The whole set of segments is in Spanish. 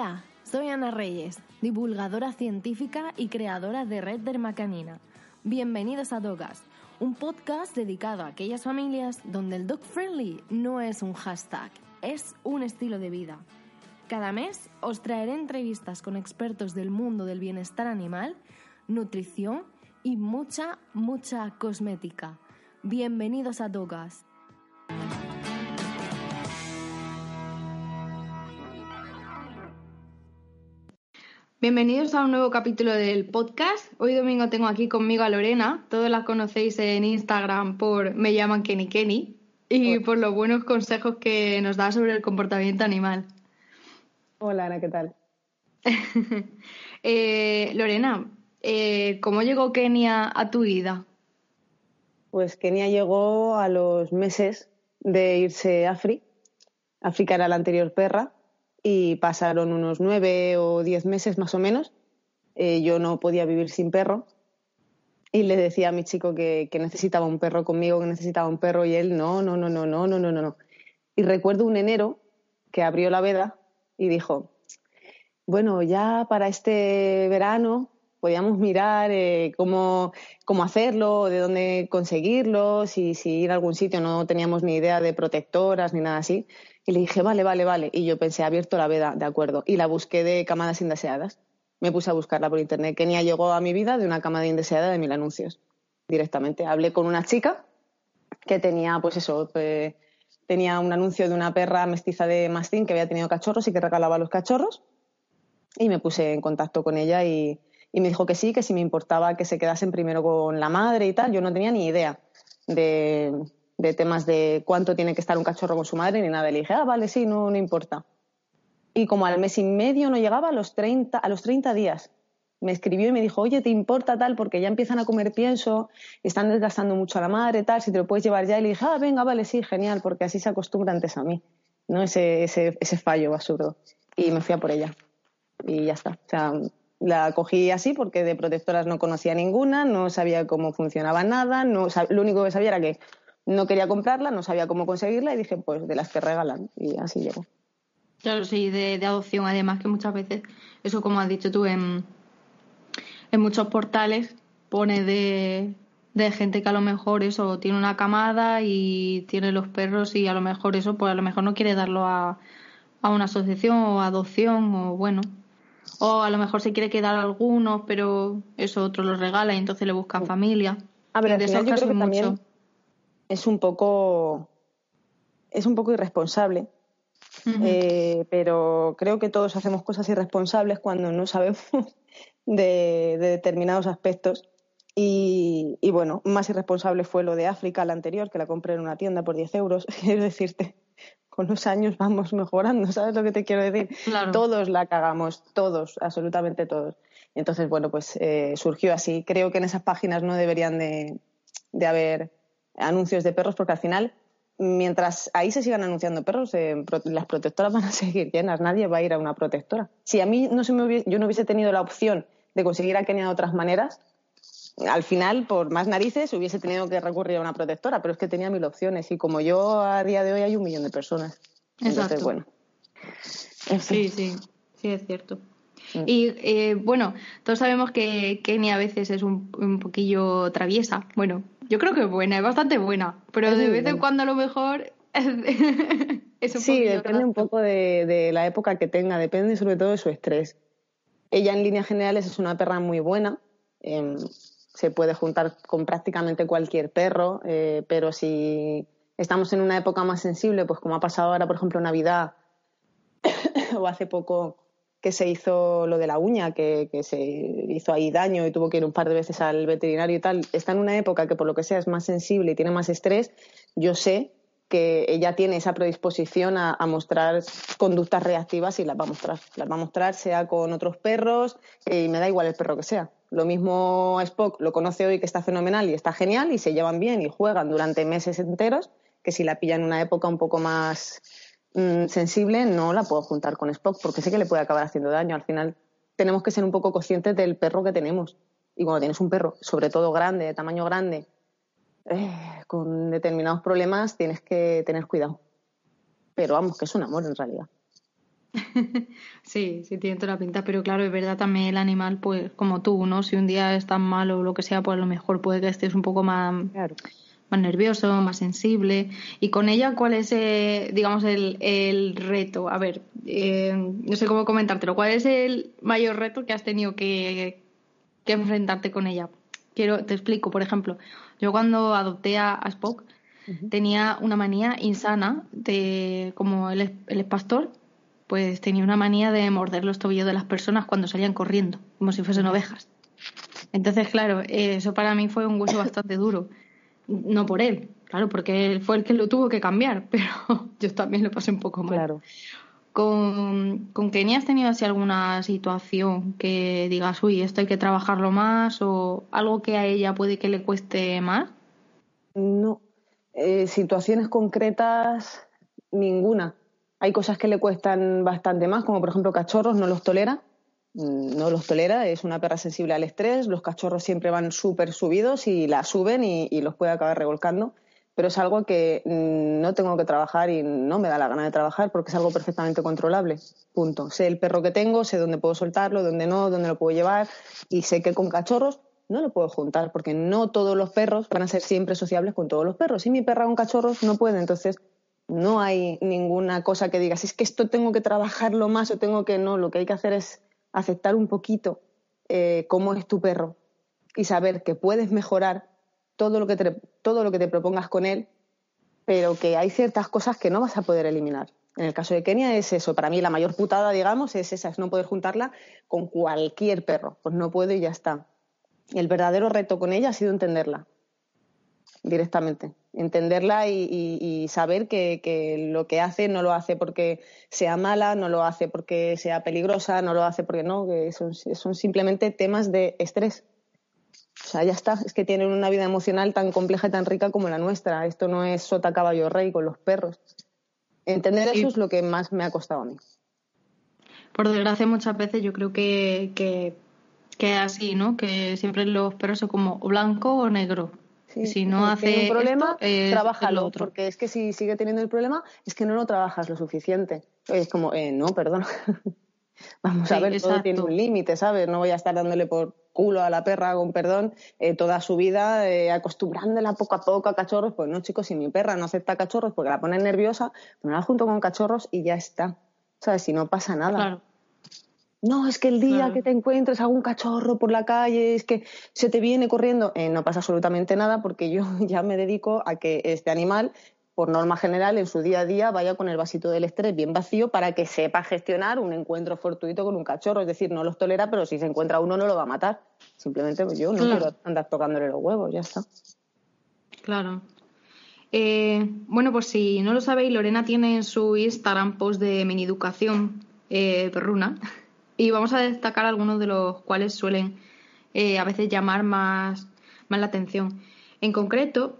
Hola, soy Ana Reyes, divulgadora científica y creadora de Red Dermacanina. Bienvenidos a Dogas, un podcast dedicado a aquellas familias donde el dog friendly no es un hashtag, es un estilo de vida. Cada mes os traeré entrevistas con expertos del mundo del bienestar animal, nutrición y mucha, mucha cosmética. Bienvenidos a Dogas. Bienvenidos a un nuevo capítulo del podcast. Hoy domingo tengo aquí conmigo a Lorena. Todos la conocéis en Instagram por Me llaman Kenny Kenny y por los buenos consejos que nos da sobre el comportamiento animal. Hola Ana, ¿qué tal? eh, Lorena, eh, ¿cómo llegó Kenia a tu vida? Pues Kenia llegó a los meses de irse a África. África era la anterior perra y pasaron unos nueve o diez meses más o menos. Eh, yo no podía vivir sin perro y le decía a mi chico que, necesitaba un perro conmigo, que necesitaba un perro y él no, no, no, no, no, no, no, no. Y recuerdo un enero que abrió la veda y dijo, bueno, ya para este verano podíamos mirar eh, cómo, cómo, hacerlo, de dónde conseguirlo, si, si ir a algún sitio no teníamos ni idea de protectoras ni nada así. Y le dije, vale, vale, vale. Y yo pensé, abierto la veda, de acuerdo. Y la busqué de camadas indeseadas. Me puse a buscarla por internet. Kenia llegó a mi vida de una camada indeseada de mil anuncios, directamente. Hablé con una chica que tenía, pues eso, pues, tenía un anuncio de una perra mestiza de mastín que había tenido cachorros y que regalaba los cachorros. Y me puse en contacto con ella y me dijo que sí, que si me importaba que se quedasen primero con la madre y tal. Yo no tenía ni idea de, de temas de cuánto tiene que estar un cachorro con su madre ni nada. Le dije, ah, vale, sí, no, no importa. Y como al mes y medio no llegaba, a los 30, a los 30 días, me escribió y me dijo, oye, ¿te importa tal? Porque ya empiezan a comer pienso, están desgastando mucho a la madre, tal, si te lo puedes llevar ya. Y le dije, ah, venga, vale, sí, genial, porque así se acostumbra antes a mí, ¿no? Ese, ese, fallo absurdo. Y me fui a por ella. Y ya está. O sea, la cogí así porque de protectoras no conocía ninguna, no sabía cómo funcionaba nada, no, lo único que sabía era que no quería comprarla, no sabía cómo conseguirla y dije, pues de las que regalan. Y así llegó. Claro, sí, de, adopción, además que muchas veces, eso como has dicho tú, en, en muchos portales pone de, de gente que a lo mejor eso tiene una camada y tiene los perros y a lo mejor eso, pues a lo mejor no quiere darlo a, a una asociación o adopción o bueno. O a lo mejor se quiere quedar algunos, pero eso otro los regala y entonces le buscan familia. A ver, de esos casos mucho es un poco, es un poco irresponsable. Eh, pero creo que todos hacemos cosas irresponsables cuando no sabemos de, determinados aspectos. Y, bueno, más irresponsable fue lo de África, la anterior, que la compré en una tienda por 10 euros. Quiero decirte, con los años vamos mejorando, ¿sabes lo que te quiero decir? Todos la cagamos, todos, absolutamente todos. Entonces, bueno, pues eh, surgió así. Creo que en esas páginas no deberían de, de haber anuncios de perros, porque al final, mientras ahí se sigan anunciando perros, eh, las protectoras van a seguir llenas, nadie va a ir a una protectora. Si a mí no se me yo no hubiese tenido la opción de conseguir a Kenia de otras maneras, al final, por más narices, hubiese tenido que recurrir a una protectora, pero es que tenía mil opciones y como yo a día de hoy hay un millón de personas. Entonces, bueno. Sí, sí, sí, es cierto. Mm. Y eh, bueno, todos sabemos que Kenia a veces es un, un poquillo traviesa. Bueno, yo creo que es buena, es bastante buena, pero de vez en cuando a lo mejor es un Sí, depende un poco de, la época que tenga, depende sobre todo de su estrés. Ella en líneas generales es una perra muy buena, em, se puede juntar con prácticamente cualquier perro, eh, pero si estamos en una época más sensible, pues como ha pasado ahora, por ejemplo, Navidad o hace poco que se hizo lo de la uña, que, se hizo ahí daño y tuvo que ir un par de veces al veterinario y tal, está en una época que por lo que sea es más sensible y tiene más estrés, yo sé que ella tiene esa predisposición a, mostrar conductas reactivas y las va a mostrar. Las va a mostrar sea con otros perros y me da igual el perro que sea. Lo mismo Spock lo conoce hoy que está fenomenal y está genial y se llevan bien y juegan durante meses enteros que si la pilla en una época un poco más Mm, sensible no la puedo juntar con Spock porque sé que le puede acabar haciendo daño. Al final tenemos que ser un poco conscientes del perro que tenemos. Y cuando tienes un perro, sobre todo grande, de tamaño grande, eh, con determinados problemas, tienes que tener cuidado. Pero vamos, que es un amor en realidad. sí, sí, tiene toda la pinta, pero claro, es verdad también el animal, pues como tú, ¿no? Si un día estás mal o lo que sea, pues a lo mejor puede que estés un poco más, más nervioso, más sensible. Y con ella, ¿cuál es, eh, digamos, el, el, reto? A ver, eh, no sé cómo comentártelo. ¿Cuál es el mayor reto que has tenido que, que enfrentarte con ella? Quiero, te explico, por ejemplo, yo cuando adopté a, Spock, tenía una manía insana de como él es, pastor pues tenía una manía de morder los tobillos de las personas cuando salían corriendo, como si fuesen ovejas. Entonces, claro, eso para mí fue un hueso bastante duro. No por él, claro, porque él fue el que lo tuvo que cambiar, pero yo también lo pasé un poco mal. Claro. ¿Con, ¿Con Kenia has tenido así alguna situación que digas, uy, esto hay que trabajarlo más o algo que a ella puede que le cueste más? No, eh, situaciones concretas, ninguna. Hay cosas que le cuestan bastante más, como por ejemplo cachorros, no los tolera. Mm, no los tolera, es una perra sensible al estrés. Los cachorros siempre van súper subidos y la suben y, los puede acabar revolcando. Pero es algo que mm, no tengo que trabajar y no me da la gana de trabajar porque es algo perfectamente controlable. Punto. Sé el perro que tengo, sé dónde puedo soltarlo, dónde no, dónde lo puedo llevar y sé que con cachorros no lo puedo juntar porque no todos los perros van a ser siempre sociables con todos los perros. Si mi perra con cachorros no puede, entonces no hay ninguna cosa que digas, es que esto tengo que trabajarlo más o tengo que no. Lo que hay que hacer es aceptar un poquito eh, cómo es tu perro y saber que puedes mejorar todo lo que te, todo lo que te propongas con él, pero que hay ciertas cosas que no vas a poder eliminar. En el caso de Kenia es eso. Para mí la mayor putada, digamos, es esa, es no poder juntarla con cualquier perro. Pues no puedo y ya está el verdadero reto con ella ha sido entenderla directamente. Entenderla y, saber que, lo que hace no lo hace porque sea mala, no lo hace porque sea peligrosa, no lo hace porque no, que son, son simplemente temas de estrés. O sea, ya está, es que tienen una vida emocional tan compleja y tan rica como la nuestra. Esto no es sota caballo rey con los perros. Entender eso es lo que más me ha costado a mí. Por desgracia, muchas veces yo creo que, que que es así, ¿no? Que siempre los perros son como blanco o negro. Si no hace un problema, trabájalo, porque es que si sigue teniendo el problema, es que no lo trabajas lo suficiente. Es como, eh, no, perdón. Vamos a ver, todo tiene un límite, ¿sabes? No voy a estar dándole por culo a la perra, con perdón, eh, toda su vida, eh, acostumbrándola poco a poco a cachorros. Pues no, chicos, si mi perra no acepta cachorros porque la pone nerviosa, ponela junto con cachorros y ya está. ¿Sabes? Si no pasa nada. Claro. No, es que el día que te encuentres algún cachorro por la calle, es que se te viene corriendo. Eh, no pasa absolutamente nada porque yo ya me dedico a que este animal, por norma general, en su día a día vaya con el vasito del estrés bien vacío para que sepa gestionar un encuentro fortuito con un cachorro. Es decir, no los tolera, pero si se encuentra uno no lo va a matar. Simplemente pues, yo no quiero andar tocándole los huevos, ya está. Claro. Eh, bueno, pues si no lo sabéis, Lorena tiene en su Instagram post de mini educación eh, perruna y vamos a destacar algunos de los cuales suelen eh, a veces llamar más, más la atención. En concreto,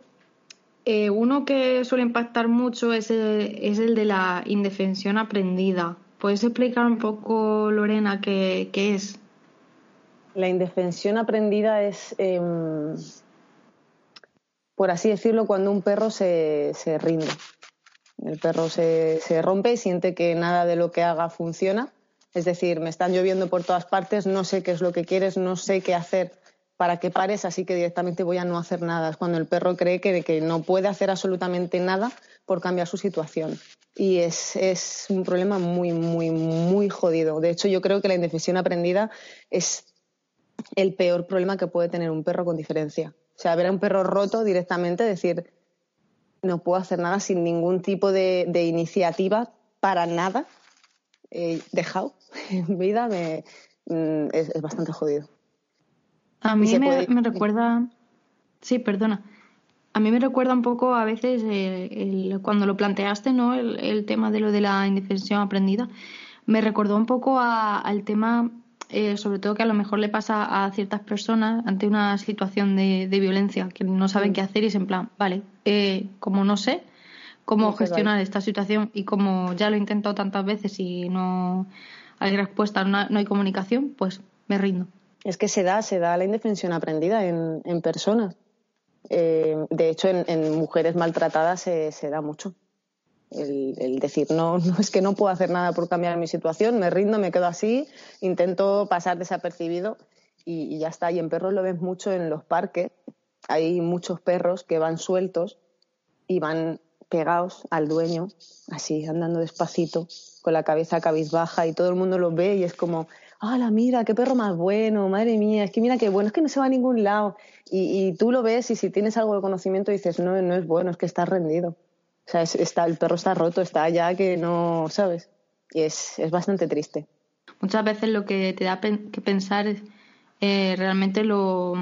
eh, uno que suele impactar mucho es el, es el de la indefensión aprendida. ¿Puedes explicar un poco, Lorena, qué, es? La indefensión aprendida es, em, por así decirlo, cuando un perro se, se rinde. El perro se, se rompe y siente que nada de lo que haga funciona es decir, me están lloviendo por todas partes, no sé qué es lo que quieres, no sé qué hacer para que pares, así que directamente voy a no hacer nada. Es cuando el perro cree que, no puede hacer absolutamente nada por cambiar su situación. Y es, un problema muy, muy, muy jodido. De hecho, yo creo que la indefensión aprendida es el peor problema que puede tener un perro con diferencia. O sea, ver a un perro roto directamente, decir, no puedo hacer nada sin ningún tipo de, iniciativa para nada, he dejado en vida me, mm, es, bastante jodido. A mí me, recuerda. Sí, perdona. A mí me recuerda un poco a veces el, cuando lo planteaste, ¿no? El, tema de lo de la indefensión aprendida. Me recordó un poco al tema, eh, sobre todo que a lo mejor le pasa a ciertas personas ante una situación de, violencia, que no saben mm. qué hacer y es en plan, vale, eh, como no sé, cómo gestionar esta situación y como ya lo he intentado tantas veces y no hay respuesta, no, hay comunicación, pues me rindo. Es que se da, se da la indefensión aprendida en, en personas. Eh, de hecho, en, mujeres maltratadas se, da mucho. El, decir, no, no es que no puedo hacer nada por cambiar mi situación, me rindo, me quedo así, intento pasar desapercibido y, ya está. Y en perros lo ves mucho en los parques. Hay muchos perros que van sueltos y van pegados al dueño, así, andando despacito, con la cabeza cabizbaja y todo el mundo los ve y es como, ¡Hala, mira, qué perro más bueno! Madre mía, es que mira qué bueno, es que no se va a ningún lado. Y, tú lo ves y si tienes algo de conocimiento dices, no, no es bueno, es que está rendido. O sea, está, el perro está roto, está allá que no, ¿sabes? Y es, es bastante triste. Muchas veces lo que te da que pensar es eh, realmente lo,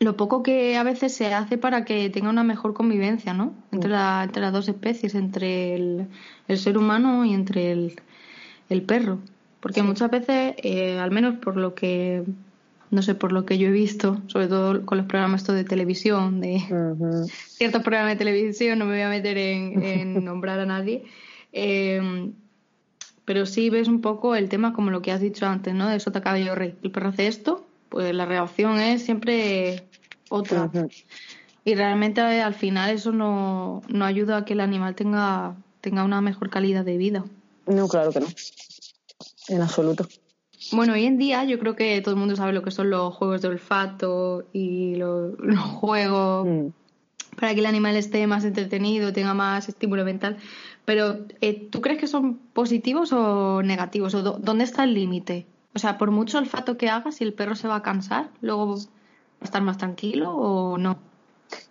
lo poco que a veces se hace para que tenga una mejor convivencia, ¿no? Entre, la, entre las dos especies, entre el, el ser humano y entre el, el perro. Porque muchas veces, eh, al menos por lo que, no sé, por lo que yo he visto, sobre todo con los programas estos de televisión, de ciertos programas de televisión, no me voy a meter en, nombrar a nadie, eh, pero sí ves un poco el tema como lo que has dicho antes, ¿no? De Sota Cabello Rey. El perro hace esto, pues la reacción es siempre otra. Y realmente al final eso no, no ayuda a que el animal tenga, tenga una mejor calidad de vida. No, claro que no en absoluto. Bueno, hoy en día yo creo que todo el mundo sabe lo que son los juegos de olfato y los, juegos mm. para que el animal esté más entretenido, tenga más estímulo mental. Pero, eh, ¿tú crees que son positivos o negativos? ¿O ¿Dónde está el límite? O sea, por mucho olfato que hagas, si el perro se va a cansar, luego va a estar más tranquilo o no.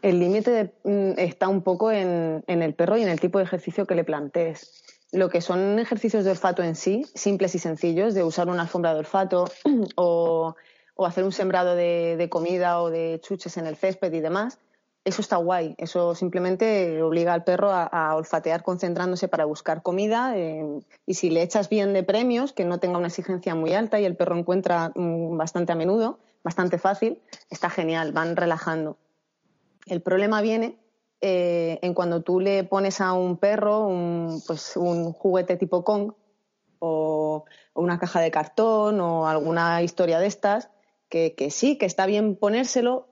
El límite mm, está un poco en, en el perro y en el tipo de ejercicio que le plantees lo que son ejercicios de olfato en sí, simples y sencillos, de usar una alfombra de olfato o, hacer un sembrado de, comida o de chuches en el césped y demás, eso está guay. Eso simplemente obliga al perro a, olfatear concentrándose para buscar comida eh, y si le echas bien de premios, que no tenga una exigencia muy alta y el perro encuentra mm, bastante a menudo, bastante fácil, está genial, van relajando. El problema viene eh, en cuando tú le pones a un perro un, pues, un juguete tipo Kong o, una caja de cartón o alguna historia de estas, que, sí, que está bien ponérselo,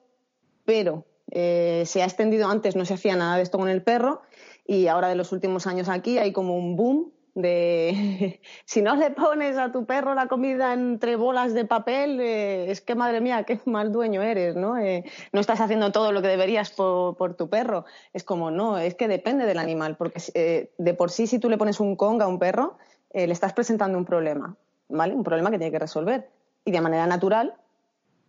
pero eh, se ha extendido antes, no se hacía nada de esto con el perro y ahora de los últimos años aquí hay como un boom de si no le pones a tu perro la comida entre bolas de papel, eh, es que madre mía, qué mal dueño eres, ¿no? Eh, no estás haciendo todo lo que deberías por, tu perro. Es como, no, es que depende del animal, porque de por sí si tú le pones un Kong a un perro, le estás presentando un problema, ¿vale? Un problema que tiene que resolver. Y de manera natural,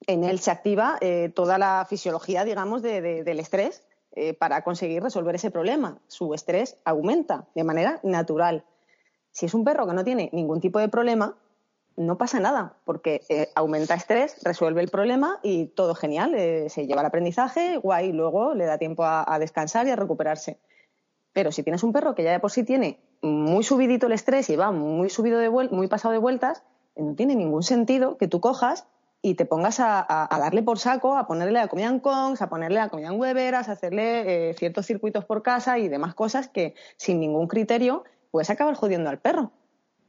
en él se activa toda la fisiología, digamos, del estrés para conseguir resolver ese problema. Su estrés aumenta de manera natural. Si es un perro que no tiene ningún tipo de problema, no pasa nada, porque eh, aumenta estrés, resuelve el problema y todo genial, eh, se lleva el aprendizaje, guay, luego le da tiempo a, descansar y a recuperarse. Pero si tienes un perro que ya de por sí tiene muy subidito el estrés y va muy subido de muy pasado de vueltas, no tiene ningún sentido que tú cojas y te pongas a, darle por saco, a ponerle la comida en Kongs, a ponerle la comida en hueveras, a hacerle eh, ciertos circuitos por casa y demás cosas que sin ningún criterio puedes acabar jodiendo al perro.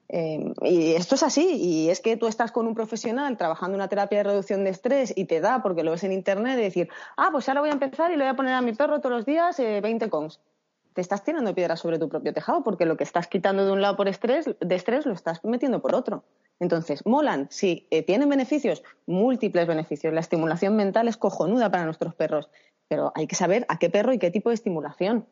Eh, y esto es así, y es que tú estás con un profesional trabajando una terapia de reducción de estrés y te da, porque lo ves en internet, de decir, ah, pues ahora voy a empezar y le voy a poner a mi perro todos los días 20 eh, cons. Te estás tirando piedras sobre tu propio tejado, porque lo que estás quitando de un lado por estrés, de estrés lo estás metiendo por otro. Entonces, molan, sí, eh, tienen beneficios, múltiples beneficios. La estimulación mental es cojonuda para nuestros perros, pero hay que saber a qué perro y qué tipo de estimulación.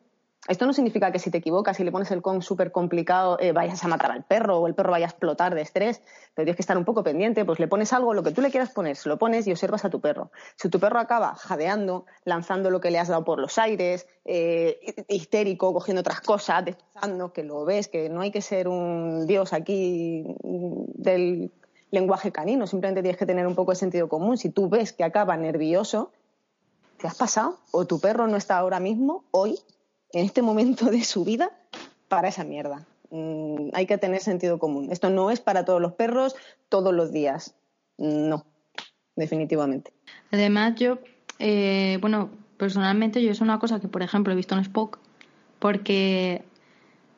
Esto no significa que si te equivocas y le pones el con súper complicado eh, vayas a matar al perro o el perro vaya a explotar de estrés, pero tienes que estar un poco pendiente, pues le pones algo, lo que tú le quieras poner, se lo pones y observas a tu perro. Si tu perro acaba jadeando, lanzando lo que le has dado por los aires, eh, histérico, cogiendo otras cosas, destrozando, que lo ves, que no hay que ser un dios aquí del lenguaje canino, simplemente tienes que tener un poco de sentido común. Si tú ves que acaba nervioso, ¿te has pasado? O tu perro no está ahora mismo, hoy, en este momento de su vida para esa mierda. Mm, hay que tener sentido común. Esto no es para todos los perros todos los días. No, definitivamente. Además, yo, eh, bueno, personalmente yo es una cosa que, por ejemplo, he visto en Spock, porque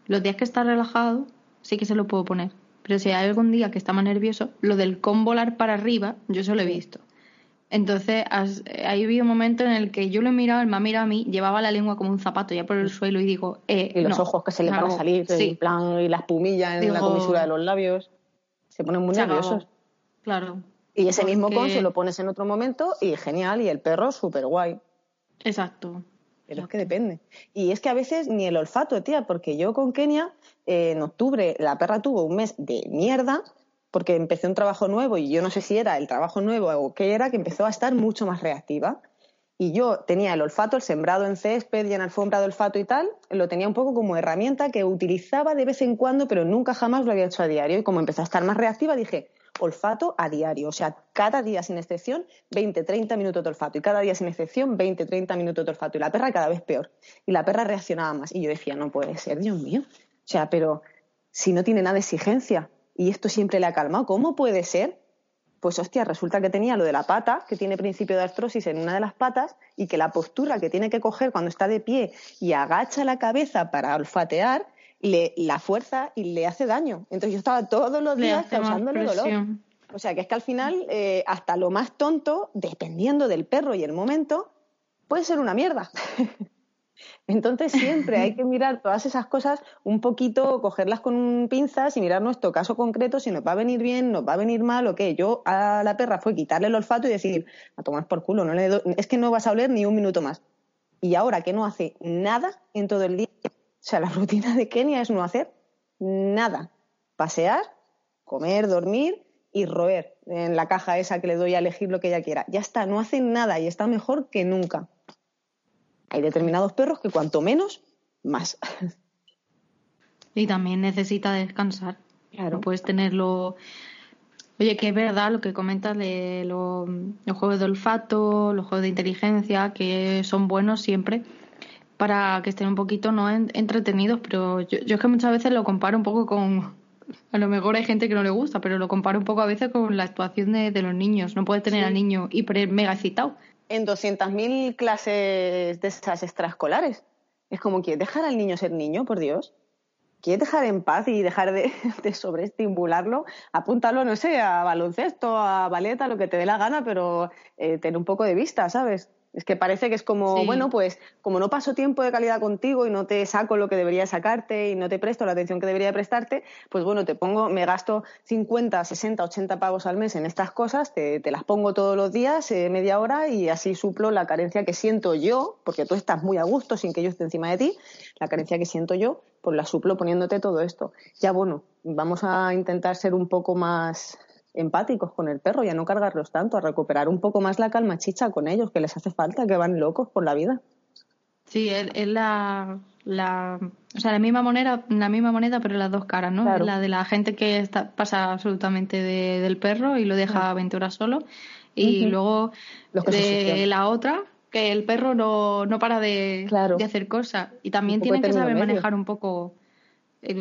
los días que está relajado sí que se lo puedo poner. Pero si hay algún día que está más nervioso, lo del con volar para arriba, yo eso lo he visto. Entonces, ahí vi un momento en el que yo lo he mirado, él me ha mirado a mí, llevaba la lengua como un zapato ya por el suelo y digo, eh, Y los ojos que se le van a salir, sí. plan, y la espumilla en la comisura de los labios. Se ponen muy nerviosos. Claro. Y ese mismo con se lo pones en otro momento y genial, y el perro súper guay. Exacto. Pero es que depende. Y es que a veces ni el olfato, tía, porque yo con Kenia, eh, en octubre, la perra tuvo un mes de mierda porque empecé un trabajo nuevo y yo no sé si era el trabajo nuevo o qué era, que empezó a estar mucho más reactiva. Y yo tenía el olfato, el sembrado en césped y en alfombra de olfato y tal, lo tenía un poco como herramienta que utilizaba de vez en cuando, pero nunca jamás lo había hecho a diario. Y como empezó a estar más reactiva, dije, olfato a diario. O sea, cada día sin excepción, 20, 30 minutos de olfato. Y cada día sin excepción, 20, 30 minutos de olfato. Y la perra cada vez peor. Y la perra reaccionaba más. Y yo decía, no puede ser, Dios mío. O sea, pero si no tiene nada de exigencia, y esto siempre le ha calmado. ¿Cómo puede ser? Pues hostia, resulta que tenía lo de la pata, que tiene principio de artrosis en una de las patas, y que la postura que tiene que coger cuando está de pie y agacha la cabeza para olfatear, le, la fuerza y le hace daño. Entonces yo estaba todos los días causándole dolor. O sea que es que al final, eh, hasta lo más tonto, dependiendo del perro y el momento, puede ser una mierda. Entonces siempre hay que mirar todas esas cosas un poquito, cogerlas con pinzas y mirar nuestro caso concreto, si nos va a venir bien, nos va a venir mal o qué. Yo a la perra fue quitarle el olfato y decir, a tomar por culo, no le es que no vas a oler ni un minuto más. Y ahora que no hace nada en todo el día, o sea, la rutina de Kenia es no hacer nada. Pasear, comer, dormir y roer en la caja esa que le doy a elegir lo que ella quiera. Ya está, no hace nada y está mejor que nunca. Hay determinados perros que cuanto menos, más. Y también necesita descansar. No puedes tenerlo. Oye, que es verdad lo que comentas de los juegos de olfato, los juegos de inteligencia, que son buenos siempre para que estén un poquito no entretenidos, pero yo, es que muchas veces lo comparo un poco con, a lo mejor hay gente que no le gusta, pero lo comparo un poco a veces con la actuación de, los niños. No puedes tener al niño hiper mega excitado en 200.000 clases de esas extraescolares. Es como, que dejar al niño ser niño, por Dios? ¿Quieres dejar en paz y dejar de, sobreestimularlo? Apúntalo, no sé, a baloncesto, a ballet, a lo que te dé la gana, pero eh, ten un poco de vista, ¿sabes? Es que parece que es como, bueno, pues como no paso tiempo de calidad contigo y no te saco lo que debería sacarte y no te presto la atención que debería prestarte, pues bueno, te pongo, me gasto 50, 60, 80 pavos al mes en estas cosas, te, las pongo todos los días, eh, media hora y así suplo la carencia que siento yo, porque tú estás muy a gusto sin que yo esté encima de ti, la carencia que siento yo, pues la suplo poniéndote todo esto. Ya bueno, vamos a intentar ser un poco más empáticos con el perro y a no cargarlos tanto, a recuperar un poco más la calma chicha con ellos, que les hace falta, que van locos por la vida. Sí, es, la, la, o sea, la misma moneda, la misma moneda, pero las dos caras, ¿no? La de la gente que está, pasa absolutamente del perro y lo deja 20 horas solo, y luego de la otra, que el perro no, no para de, de hacer cosas. Y también tienen que saber manejar un poco,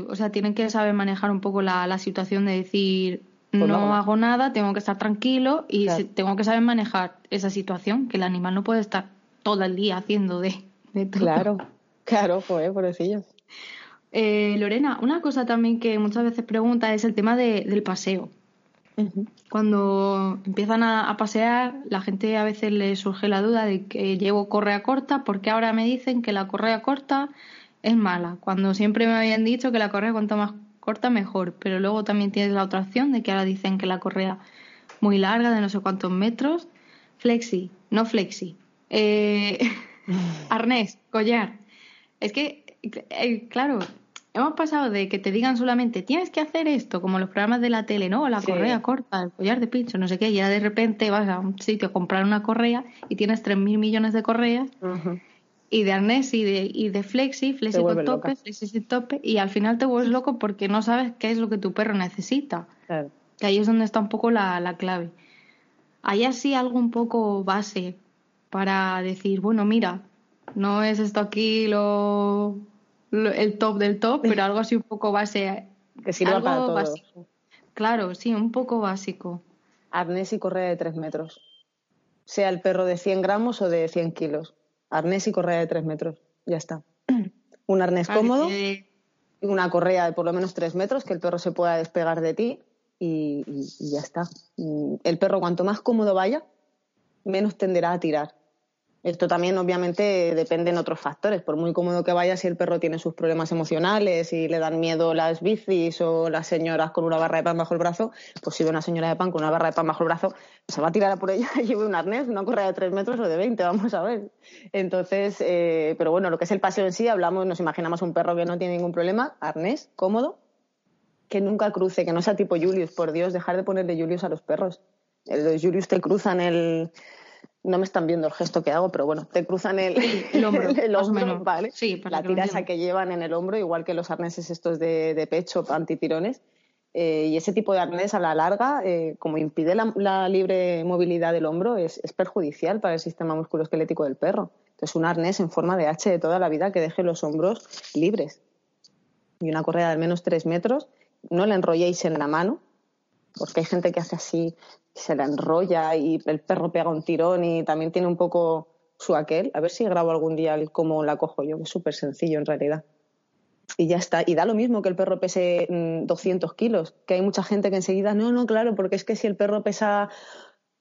o sea, tienen que saber manejar un poco la, la situación de decir, pues no hago nada, tengo que estar tranquilo y tengo que saber manejar esa situación, que el animal no puede estar todo el día haciendo de, todo. Claro, claro, pues, pobrecillos. Eh, Lorena, una cosa también que muchas veces pregunta es el tema del paseo. Cuando empiezan a, pasear, la gente a veces le surge la duda de que llevo correa corta, porque ahora me dicen que la correa corta es mala, cuando siempre me habían dicho que la correa cuanto más corta mejor, pero luego también tienes la otra opción de que ahora dicen que la correa muy larga, de no sé cuántos metros, flexi, no flexi, eh, arnés, collar. Es que, eh, claro, hemos pasado de que te digan solamente tienes que hacer esto, como los programas de la tele, ¿no? La correa corta, el collar de pincho, no sé qué, y ya de repente vas a un sitio a comprar una correa y tienes 3.000 millones de correas y de arnés y de, y de flexi, flexi con tope, flexi sin tope, y al final te vuelves loco porque no sabes qué es lo que tu perro necesita. Claro. Que ahí es donde está un poco la, la clave. Hay así algo un poco base para decir, bueno, mira, no es esto aquí lo, el top del top, pero algo así un poco base. Que sirva para todo. Básico. Claro, sí, un poco básico. Arnés y correa de 3 metros. Sea el perro de 100 gramos o de 100 kilos arnés y correa de tres metros. Ya está. Un arnés cómodo y una correa de por lo menos tres metros que el perro se pueda despegar de ti y, ya está. El perro cuanto más cómodo vaya, menos tenderá a tirar. Esto también obviamente depende en otros factores. Por muy cómodo que vaya, si el perro tiene sus problemas emocionales y le dan miedo las bicis o las señoras con una barra de pan bajo el brazo, pues si ve una señora de pan con una barra de pan bajo el brazo, se va a tirar a por ella y lleve un arnés, una correa de tres metros o de 20, vamos a ver. Entonces, eh, pero bueno, lo que es el paseo en sí, hablamos, nos imaginamos un perro que no tiene ningún problema, arnés, cómodo, que nunca cruce, que no sea tipo Julius, por Dios, dejar de ponerle Julius a los perros. Los Julius te cruzan el, no me están viendo el gesto que hago, pero bueno, te cruzan el, el hombro, el hombro ¿vale? Sí, la tira esa que llevan en el hombro, igual que los arneses estos de, de pecho antitirones. Eh, y ese tipo de arnés a la larga, eh, como impide la, libre movilidad del hombro, es, es, perjudicial para el sistema musculoesquelético del perro. Entonces, un arnés en forma de H de toda la vida que deje los hombros libres. Y una correa de al menos tres metros, no la enrolléis en la mano, porque hay gente que hace así, se la enrolla y el perro pega un tirón y también tiene un poco su aquel. A ver si grabo algún día el cómo la cojo yo, que es súper sencillo en realidad. Y ya está. Y da lo mismo que el perro pese 200 mm, kilos, que hay mucha gente que enseguida, no, no, claro, porque es que si el perro pesa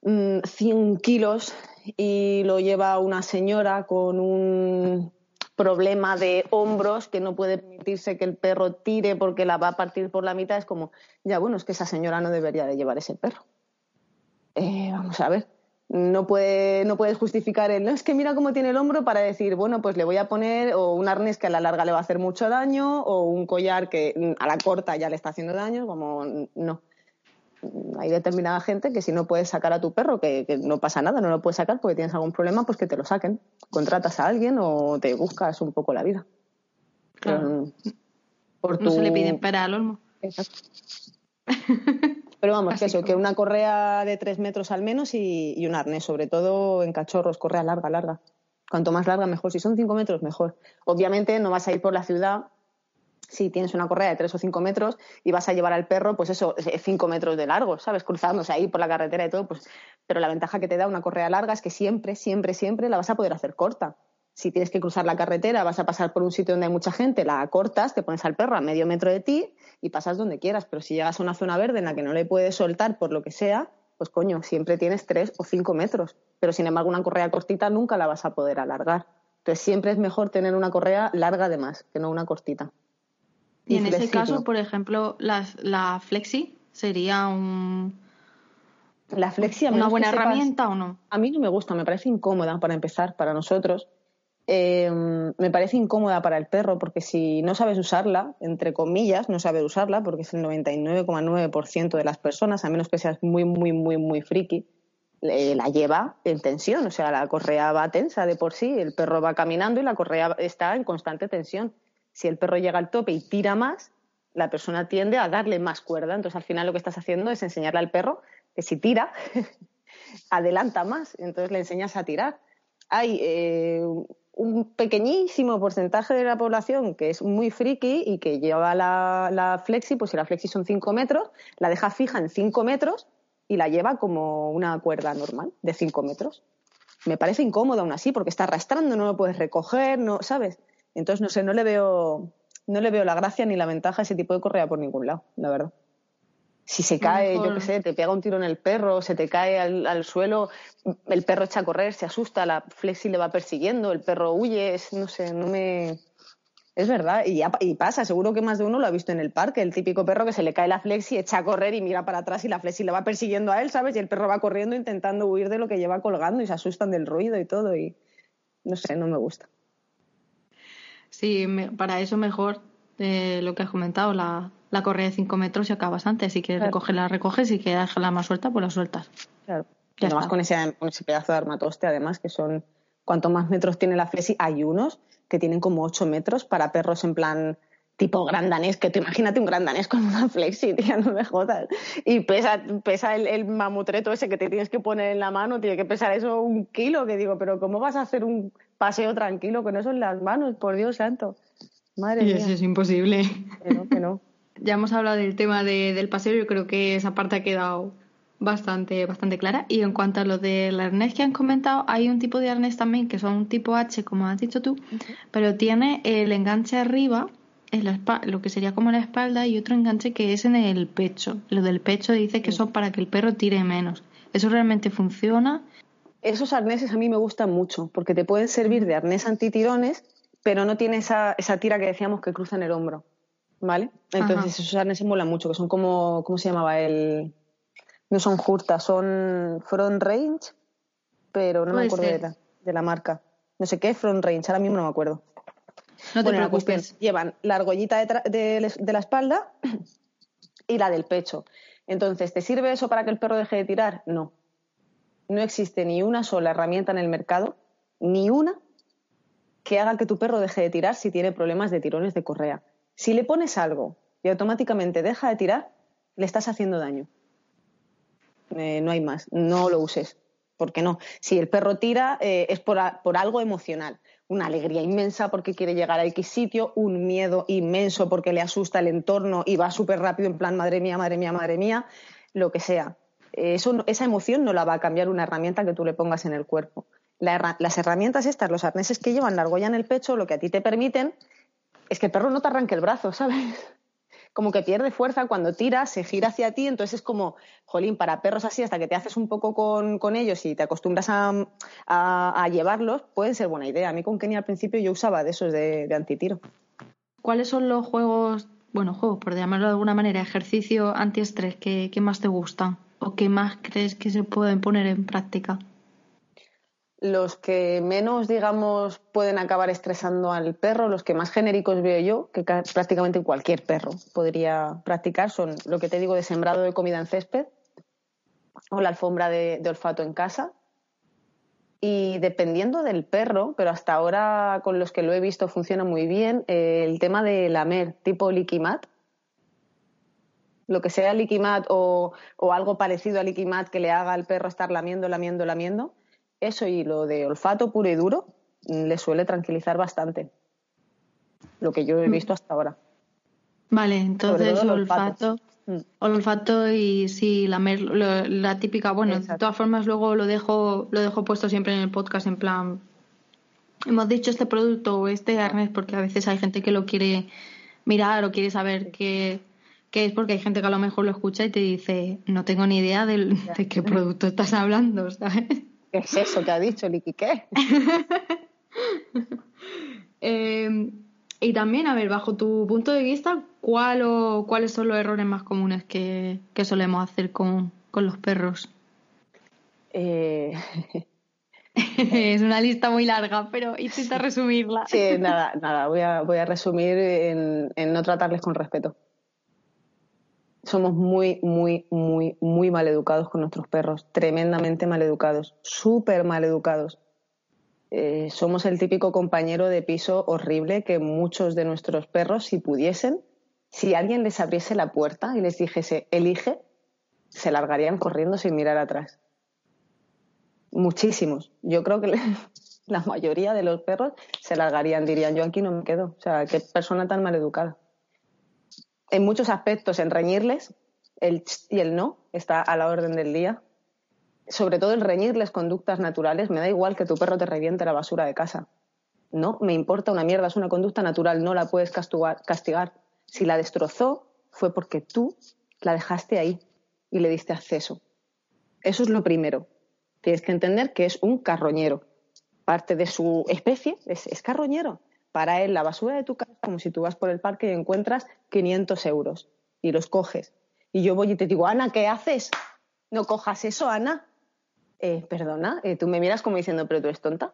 100 mm, kilos y lo lleva una señora con un problema de hombros que no puede permitirse que el perro tire porque la va a partir por la mitad, es como, ya bueno, es que esa señora no debería de llevar ese perro. Eh, vamos a ver, no, puede, no puedes justificar el, no, es que mira cómo tiene el hombro para decir, bueno, pues le voy a poner o un arnés que a la larga le va a hacer mucho daño o un collar que a la corta ya le está haciendo daño, como no hay determinada gente que si no puedes sacar a tu perro, que, no pasa nada, no lo puedes sacar porque tienes algún problema, pues que te lo saquen. Contratas a alguien o te buscas un poco la vida. Claro. No se le piden para al olmo. Exacto. Pero vamos, que eso, que una correa de tres metros al menos y, y, un arnés, sobre todo en cachorros, correa larga, larga. Cuanto más larga, mejor. Si son cinco metros, mejor. Obviamente no vas a ir por la ciudad si tienes una correa de tres o cinco metros y vas a llevar al perro, pues eso, cinco metros de largo, ¿sabes? Cruzándose ahí por la carretera y todo, pues, pero la ventaja que te da una correa larga es que siempre, siempre, siempre la vas a poder hacer corta. Si tienes que cruzar la carretera, vas a pasar por un sitio donde hay mucha gente, la cortas, te pones al perro a medio metro de ti y pasas donde quieras. Pero si llegas a una zona verde en la que no le puedes soltar por lo que sea, pues coño, siempre tienes tres o cinco metros. Pero sin embargo, una correa cortita nunca la vas a poder alargar. Entonces siempre es mejor tener una correa larga además, que no una cortita. Y, en ese caso, por ejemplo, la, la flexi sería un... La flexi, ¿Una buena herramienta o no? A mí no me gusta, me parece incómoda para empezar, para nosotros. Eh, me parece incómoda para el perro porque si no sabes usarla, entre comillas, no sabes usarla porque es el 99,9% de las personas, a menos que seas muy, muy, muy, muy friki, la lleva en tensión. O sea, la correa va tensa de por sí, el perro va caminando y la correa está en constante tensión si el perro llega al tope y tira más, la persona tiende a darle más cuerda. Entonces, al final lo que estás haciendo es enseñarle al perro que si tira, adelanta más. Entonces le enseñas a tirar. Hay eh, un pequeñísimo porcentaje de la población que es muy friki y que lleva la, la flexi, pues si la flexi son 5 metros, la deja fija en 5 metros y la lleva como una cuerda normal de 5 metros. Me parece incómodo aún así porque está arrastrando, no lo puedes recoger, no, ¿sabes? Entonces, no sé, no le veo, no le veo la gracia ni la ventaja a ese tipo de correa por ningún lado, la verdad. Si se cae, yo qué sé, te pega un tiro en el perro, se te cae al, suelo, el perro echa a correr, se asusta, la flexi le va persiguiendo, el perro huye, no sé, no me... Es verdad, y, y, pasa, seguro que más de uno lo ha visto en el parque, el típico perro que se le cae la flexi, echa a correr y mira para atrás y la flexi le va persiguiendo a él, ¿sabes? Y el perro va corriendo intentando huir de lo que lleva colgando y se asustan del ruido y todo y no sé, no me gusta. Sí, para eso mejor eh, lo que has comentado, la, la correa de 5 metros y acabas antes. Si quieres recogerla, recoges. Si quieres dejarla más suelta, pues la sueltas. Claro. Y además con ese, con ese pedazo de armatoste, además, que son. Cuanto más metros tiene la flexi, hay unos que tienen como 8 metros para perros en plan tipo gran danés, que tú imagínate un gran danés con una flexi, tía, no me jodas. Y pesa, pesa el, el, mamutreto ese que te tienes que poner en la mano, tiene que pesar eso un kilo, que digo, pero ¿cómo vas a hacer un paseo tranquilo con eso en las manos? Por Dios santo. Madre y eso es imposible. Que no, que no. Ya hemos hablado del tema de, del paseo, yo creo que esa parte ha quedado bastante, bastante clara. Y en cuanto a lo del arnés que han comentado, hay un tipo de arnés también que son un tipo H, como has dicho tú, pero tiene el enganche arriba en la lo que sería como la espalda y otro enganche que es en el pecho. Lo del pecho dice que eso para que el perro tire menos. ¿Eso realmente funciona? esos arneses a mí me gustan mucho porque te pueden servir de arnés antitirones, pero no tiene esa, esa tira que decíamos que cruza en el hombro. ¿Vale? Entonces esos arneses molan mucho, que son como, ¿cómo se llamaba? El, no son Jurta, son Front Range, pero no me acuerdo de la, de la, marca. No sé qué, Front Range, ahora mismo no me acuerdo. No te preocupes. llevan la argollita de, de, la espalda y la del pecho. Entonces, ¿te sirve eso para que el perro deje de tirar? No. No existe ni una sola herramienta en el mercado, ni una, que haga que tu perro deje de tirar si tiene problemas de tirones de correa. Si le pones algo y automáticamente deja de tirar, le estás haciendo daño. Eh, no hay más, no lo uses. ¿Por qué no? Si el perro tira eh, es por, algo emocional, una alegría inmensa porque quiere llegar a X sitio, un miedo inmenso porque le asusta el entorno y va súper rápido en plan madre mía, madre mía, madre mía, lo que sea. esa emoción no la va a cambiar una herramienta que tú le pongas en el cuerpo. las herramientas estas, los arneses que llevan la argolla en el pecho, lo que a ti te permiten es que el perro no te arranque el brazo, ¿sabes? como que pierde fuerza cuando tira, se gira hacia ti, entonces es como, jolín, para perros así, hasta que te haces un poco con, ellos y te acostumbras a, llevarlos, pueden ser buena idea. A mí con Kenny al principio yo usaba de esos de, antitiro. ¿Cuáles son los juegos, bueno, juegos, por llamarlo de alguna manera, ejercicio antiestrés que, que más te gustan o que más crees que se pueden poner en práctica? Los que menos, digamos, pueden acabar estresando al perro, los que más genéricos veo yo, que prácticamente cualquier perro podría practicar, son lo que te digo de sembrado de comida en césped o la alfombra de, olfato en casa. Y dependiendo del perro, pero hasta ahora con los que lo he visto funciona muy bien, eh, el tema de lamer tipo liquimat, lo que sea liquimat o, o algo parecido a liquimat que le haga al perro estar lamiendo, lamiendo, lamiendo eso y lo de olfato puro y duro le suele tranquilizar bastante. Lo que yo he mm. visto hasta ahora. Vale, entonces olfato. Mm. Olfato y sí, la, la típica, bueno, de todas formas luego lo dejo, lo dejo puesto siempre en el podcast en plan, hemos dicho este producto o este arnés porque a veces hay gente que lo quiere mirar o quiere saber qué, qué es porque hay gente que a lo mejor lo escucha y te dice, no tengo ni idea de, de qué producto estás hablando, ¿sabes? ¿Qué es eso que ha dicho Liki? ¿Qué? Em, y también, a ver, bajo tu punto de vista, ¿cuál o, ¿cuáles son los errores más comunes que, solemos hacer con, los perros? Eh... es una lista muy larga, pero intenta resumirla. Sí, nada, nada, voy a, voy a resumir en, en no tratarles con respeto somos muy, muy, muy, muy mal educados con nuestros perros, tremendamente mal educados, súper mal educados. Eh, somos el típico compañero de piso horrible que muchos de nuestros perros, si pudiesen, si alguien les abriese la puerta y les dijese, elige, se largarían corriendo sin mirar atrás. Muchísimos. Yo creo que la mayoría de los perros se largarían, dirían, yo aquí no me quedo. O sea, qué persona tan mal educada en muchos aspectos en reñirles, el y el no está a la orden del día. Sobre todo el reñirles conductas naturales. Me da igual que tu perro te reviente la basura de casa. No, me importa una mierda, es una conducta natural, no la puedes castigar. Si la destrozó, fue porque tú la dejaste ahí y le diste acceso. Eso es lo primero. Tienes que entender que es un carroñero. Parte de su especie es carroñero para él la basura de tu casa como si tú vas por el parque y encuentras 500 euros y los coges. Y yo voy y te digo, Ana, ¿qué haces? No cojas eso, Ana. Eh, perdona, eh, tú me miras como diciendo, pero tú eres tonta.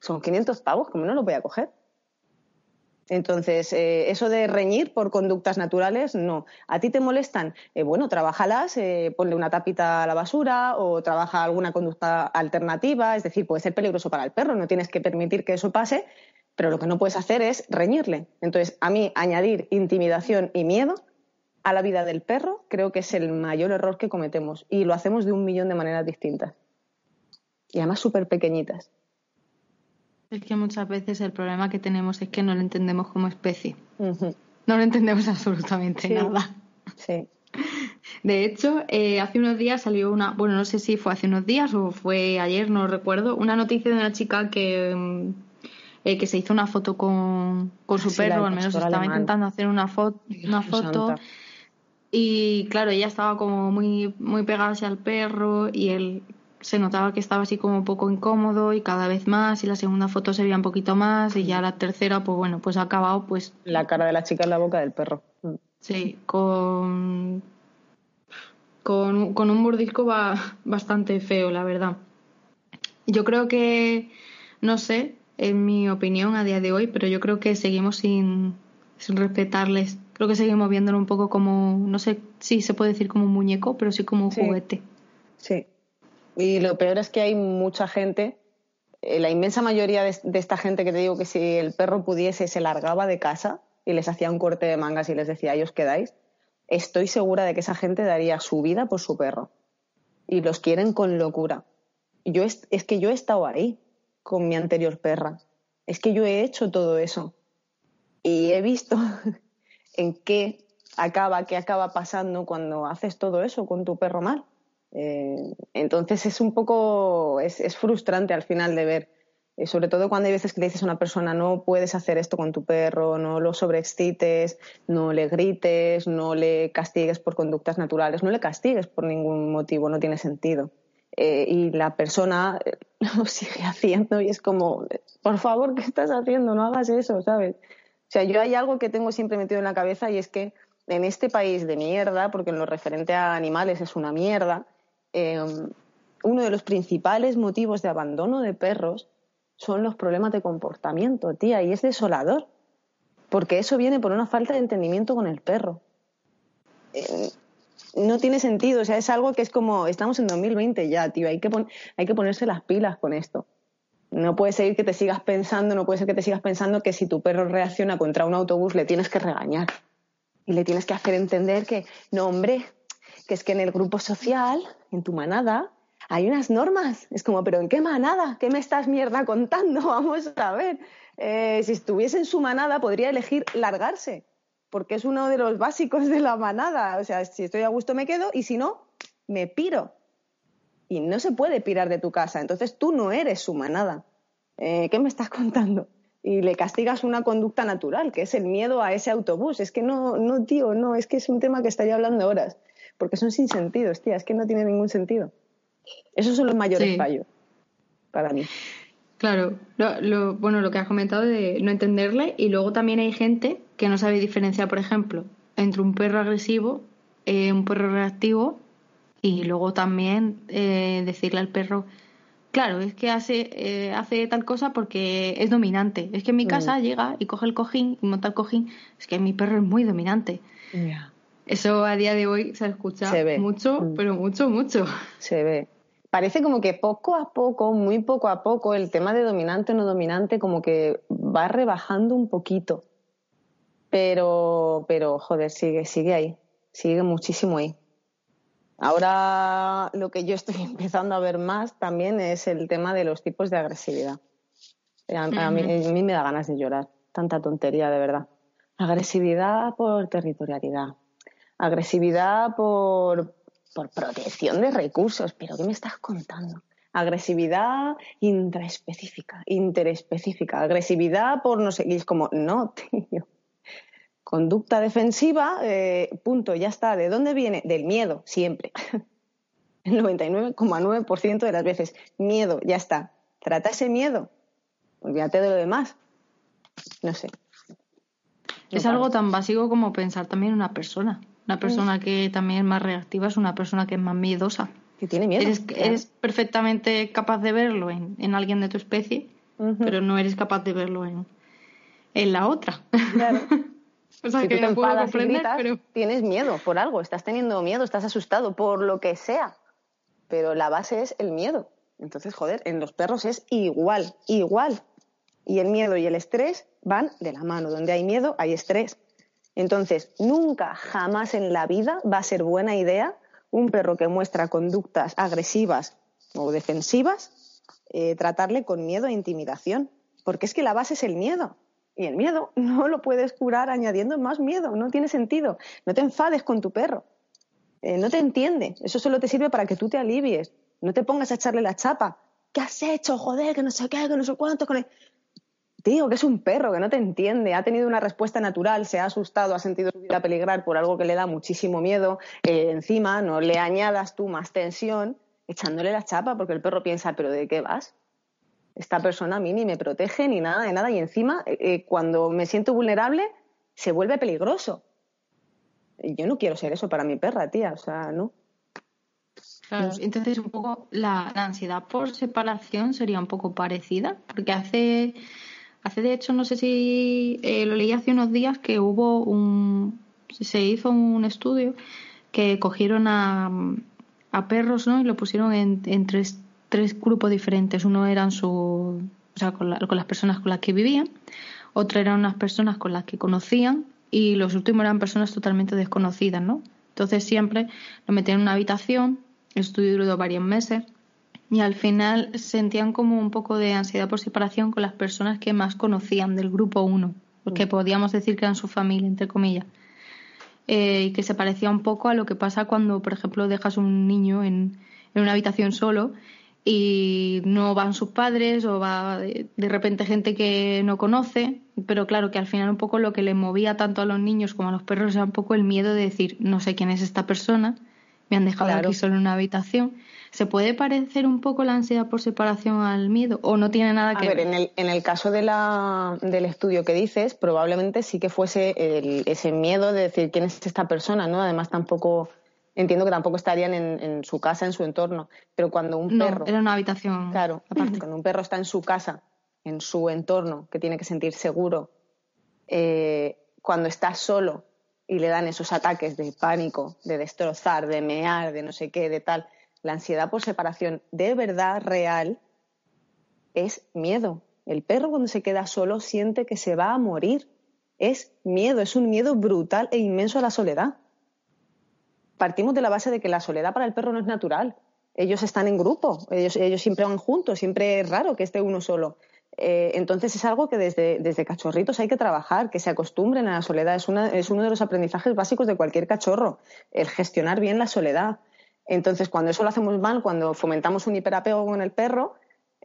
Son 500 pavos, ¿cómo no lo voy a coger? Entonces, eh, eso de reñir por conductas naturales, no. ¿A ti te molestan? bueno, trabajalas, ponle una tapita a la basura o trabaja alguna conducta alternativa, es decir, puede ser peligroso para el perro, no tienes que permitir que eso pase, pero lo que no puedes hacer es reñirle. Entonces, a mí añadir intimidación y miedo a la vida del perro creo que es el mayor error que cometemos y lo hacemos de un millón de maneras distintas. Y además súper pequeñitas. Es que muchas veces el problema que tenemos es que no lo entendemos como especie. No lo entendemos absolutamente nada. Sí. De hecho, eh, hace unos días salió una, bueno, no sé si fue hace unos días o fue ayer, no recuerdo, una noticia de una chica que mm, eh, que se hizo una foto con, su perro, al menos estaba intentando hacer una, foto una foto. Y claro, ella estaba como muy, muy pegada hacia el perro y el, se notaba que estaba así como un poco incómodo y cada vez más y la segunda foto se veía un poquito más y ya la tercera pues bueno pues ha acabado pues la cara de la chica en la boca del perro. Sí con con, con un mordisco va bastante feo la verdad. Yo creo que no sé en mi opinión a día de hoy pero yo creo que seguimos sin, sin respetarles. Creo que seguimos viéndolo un poco como no sé si se puede decir como un muñeco pero sí como un juguete. Sí. Y lo peor es que hay mucha gente, eh, la inmensa mayoría de, esta gente que te digo que si el perro pudiese se largaba de casa y les hacía un corte de mangas y les decía, ahí os quedáis, estoy segura de que esa gente daría su vida por su perro. Y los quieren con locura. Yo es, es que yo he estado ahí con mi anterior perra. Es que yo he hecho todo eso. Y he visto en qué acaba, qué acaba pasando cuando haces todo eso con tu perro mal. Eh, entonces es un poco, es, frustrante al final de ver, eh, sobre todo cuando hay veces que le dices a una persona no puedes hacer esto con tu perro, no lo sobreexcites, no le grites, no le castigues por conductas naturales, no le castigues por ningún motivo, no tiene sentido. Eh, y la persona lo sigue haciendo y es como, por favor, ¿qué estás haciendo? No hagas eso, ¿sabes? O sea, yo hay algo que tengo siempre metido en la cabeza y es que en este país de mierda, porque en lo referente a animales es una mierda, Em, uno de los principales motivos de abandono de perros son los problemas de comportamiento, tía, y es desolador, porque eso viene por una falta de entendimiento con el perro. Eh, no tiene sentido, o sea, es algo que es como, estamos en 2020 ya, tío, hay que, hay que ponerse las pilas con esto. No puede ser que te sigas pensando, no puede ser que te sigas pensando que si tu perro reacciona contra un autobús le tienes que regañar y le tienes que hacer entender que, no, hombre, que es que en el grupo social, en tu manada, hay unas normas. Es como, pero ¿en qué manada? ¿Qué me estás mierda contando? Vamos a ver. Eh, si estuviese en su manada, podría elegir largarse, porque es uno de los básicos de la manada. O sea, si estoy a gusto me quedo y si no, me piro. Y no se puede pirar de tu casa. Entonces tú no eres su manada. Eh, ¿Qué me estás contando? y le castigas una conducta natural, que es el miedo a ese autobús. Es que no, no, tío, no, es que es un tema que estaría hablando horas porque son sin sentido, tía, es que no tiene ningún sentido. Esos son los mayores fallos para mí. Claro, lo, bueno, lo que has comentado de no entenderle y luego también hay gente que no sabe diferenciar, por ejemplo, entre un perro agresivo, eh, un perro reactivo y luego también eh, decirle al perro, claro, es que hace, eh, hace tal cosa porque es dominante. Es que en mi mm. casa llega y coge el cojín y monta el cojín. Es que mi perro es muy dominante. Eso a día de hoy se escucha mucho, mm. pero mucho, mucho. Se ve. Parece como que poco a poco, muy poco a poco, el tema de dominante o no dominante como que va rebajando un poquito. Pero, pero, joder, sigue, sigue ahí. Sigue muchísimo ahí. Ahora lo que yo estoy empezando a ver más también es el tema de los tipos de agresividad. a, mí, a, mí, me da ganas de llorar. Tanta tontería, de verdad. Agresividad por territorialidad agresividad por, protección de recursos. ¿Pero qué me estás contando? Agresividad intraespecífica, interespecífica. Agresividad por no sé. Y es como, no, tío. Conducta defensiva, eh, punto, ya está. ¿De dónde viene? Del miedo, siempre. El 99,9% de las veces. Miedo, ya está. Trata ese miedo. Olvídate de lo demás. No sé. Es algo tan básico como pensar también en una persona. Una persona que también es más reactiva es una persona que es más miedosa. Que tiene miedo. Eres, perfectamente capaz de verlo en, alguien de tu especie, pero no eres capaz de verlo en, en la otra. Claro. o sea, que no puedo comprender, pero... Tienes miedo por algo, estás teniendo miedo, estás asustado por lo que sea. Pero la base es el miedo. Entonces, joder, en los perros es igual, igual. Y el miedo y el estrés van de la mano. Donde hay miedo, hay estrés. Entonces, nunca, jamás en la vida va a ser buena idea un perro que muestra conductas agresivas o defensivas, eh, tratarle con miedo e intimidación, porque es que la base es el miedo. Y el miedo no lo puedes curar añadiendo más miedo, no tiene sentido. No te enfades con tu perro, eh, no te entiende, eso solo te sirve para que tú te alivies, no te pongas a echarle la chapa. ¿Qué has hecho? Joder, que no sé qué, que no sé cuánto. Con Tío, que es un perro, que no te entiende, ha tenido una respuesta natural, se ha asustado, ha sentido su vida peligrar por algo que le da muchísimo miedo. Eh, encima, no le añadas tú más tensión echándole la chapa, porque el perro piensa, pero ¿de qué vas? Esta persona a mí ni me protege ni nada de nada y encima eh, eh, cuando me siento vulnerable se vuelve peligroso. Yo no quiero ser eso para mi perra, tía, o sea, no. Claro, entonces un poco la, ansiedad por separación sería un poco parecida, porque hace, hace de hecho, no sé si eh, lo leí hace unos días que hubo un, se hizo un estudio que cogieron a, a perros, ¿no? Y lo pusieron en, en tres, tres, grupos diferentes. Uno eran su, o sea, con, con las personas con las que vivían, otro eran unas personas con las que conocían y los últimos eran personas totalmente desconocidas, ¿no? Entonces siempre lo metían en una habitación el estudio duró varios meses y al final sentían como un poco de ansiedad por separación con las personas que más conocían del grupo 1, que mm. podíamos decir que eran su familia, entre comillas. Eh, y que se parecía un poco a lo que pasa cuando, por ejemplo, dejas un niño en, en una habitación solo y no van sus padres o va de, de, repente gente que no conoce, pero claro que al final un poco lo que le movía tanto a los niños como a los perros era un poco el miedo de decir no sé quién es esta persona me han dejado aquí solo en una habitación. ¿Se puede parecer un poco la ansiedad por separación al miedo o no tiene nada que ver? En el, en el caso de la, del estudio que dices, probablemente sí que fuese ese miedo de decir quién es esta persona, ¿no? Además tampoco, entiendo que tampoco estarían en, su casa, en su entorno, pero cuando un no, perro... era una habitación Claro, cuando un perro está en su casa, en su entorno, que tiene que sentir seguro, eh, cuando está solo y le dan esos ataques de pánico, de destrozar, de mear, de no sé qué, de tal, la ansiedad por separación de verdad real es miedo. El perro cuando se queda solo siente que se va a morir. Es miedo, es un miedo brutal e inmenso a la soledad. Partimos de la base de que la soledad para el perro no es natural. Ellos están en grupo, ellos, siempre van juntos, siempre es raro que esté uno solo. Eh, entonces es algo que desde, desde, cachorritos hay que trabajar, que se acostumbren a la soledad. Es, es uno de los aprendizajes básicos de cualquier cachorro, el gestionar bien la soledad. Entonces, cuando eso lo hacemos mal, cuando fomentamos un hiperapego con el perro,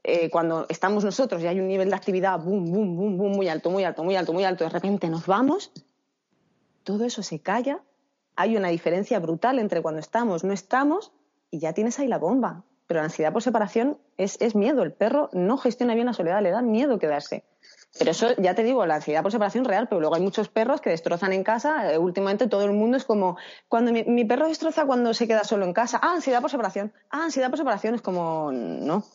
eh, cuando estamos nosotros y hay un nivel de actividad boom, boom, boom, boom, muy alto, muy alto, muy alto, muy alto, de repente nos vamos, todo eso se calla. Hay una diferencia brutal entre cuando estamos, no estamos, y ya tienes ahí la bomba. Pero la ansiedad por separación es, es miedo. El perro no gestiona bien la soledad, le da miedo quedarse. Pero eso, ya te digo, la ansiedad por separación real, pero luego hay muchos perros que destrozan en casa. Eh, últimamente todo el mundo es como, cuando mi, mi, perro destroza cuando se queda solo en casa. Ah, ansiedad por separación. Ah, ansiedad por separación. Es como, no.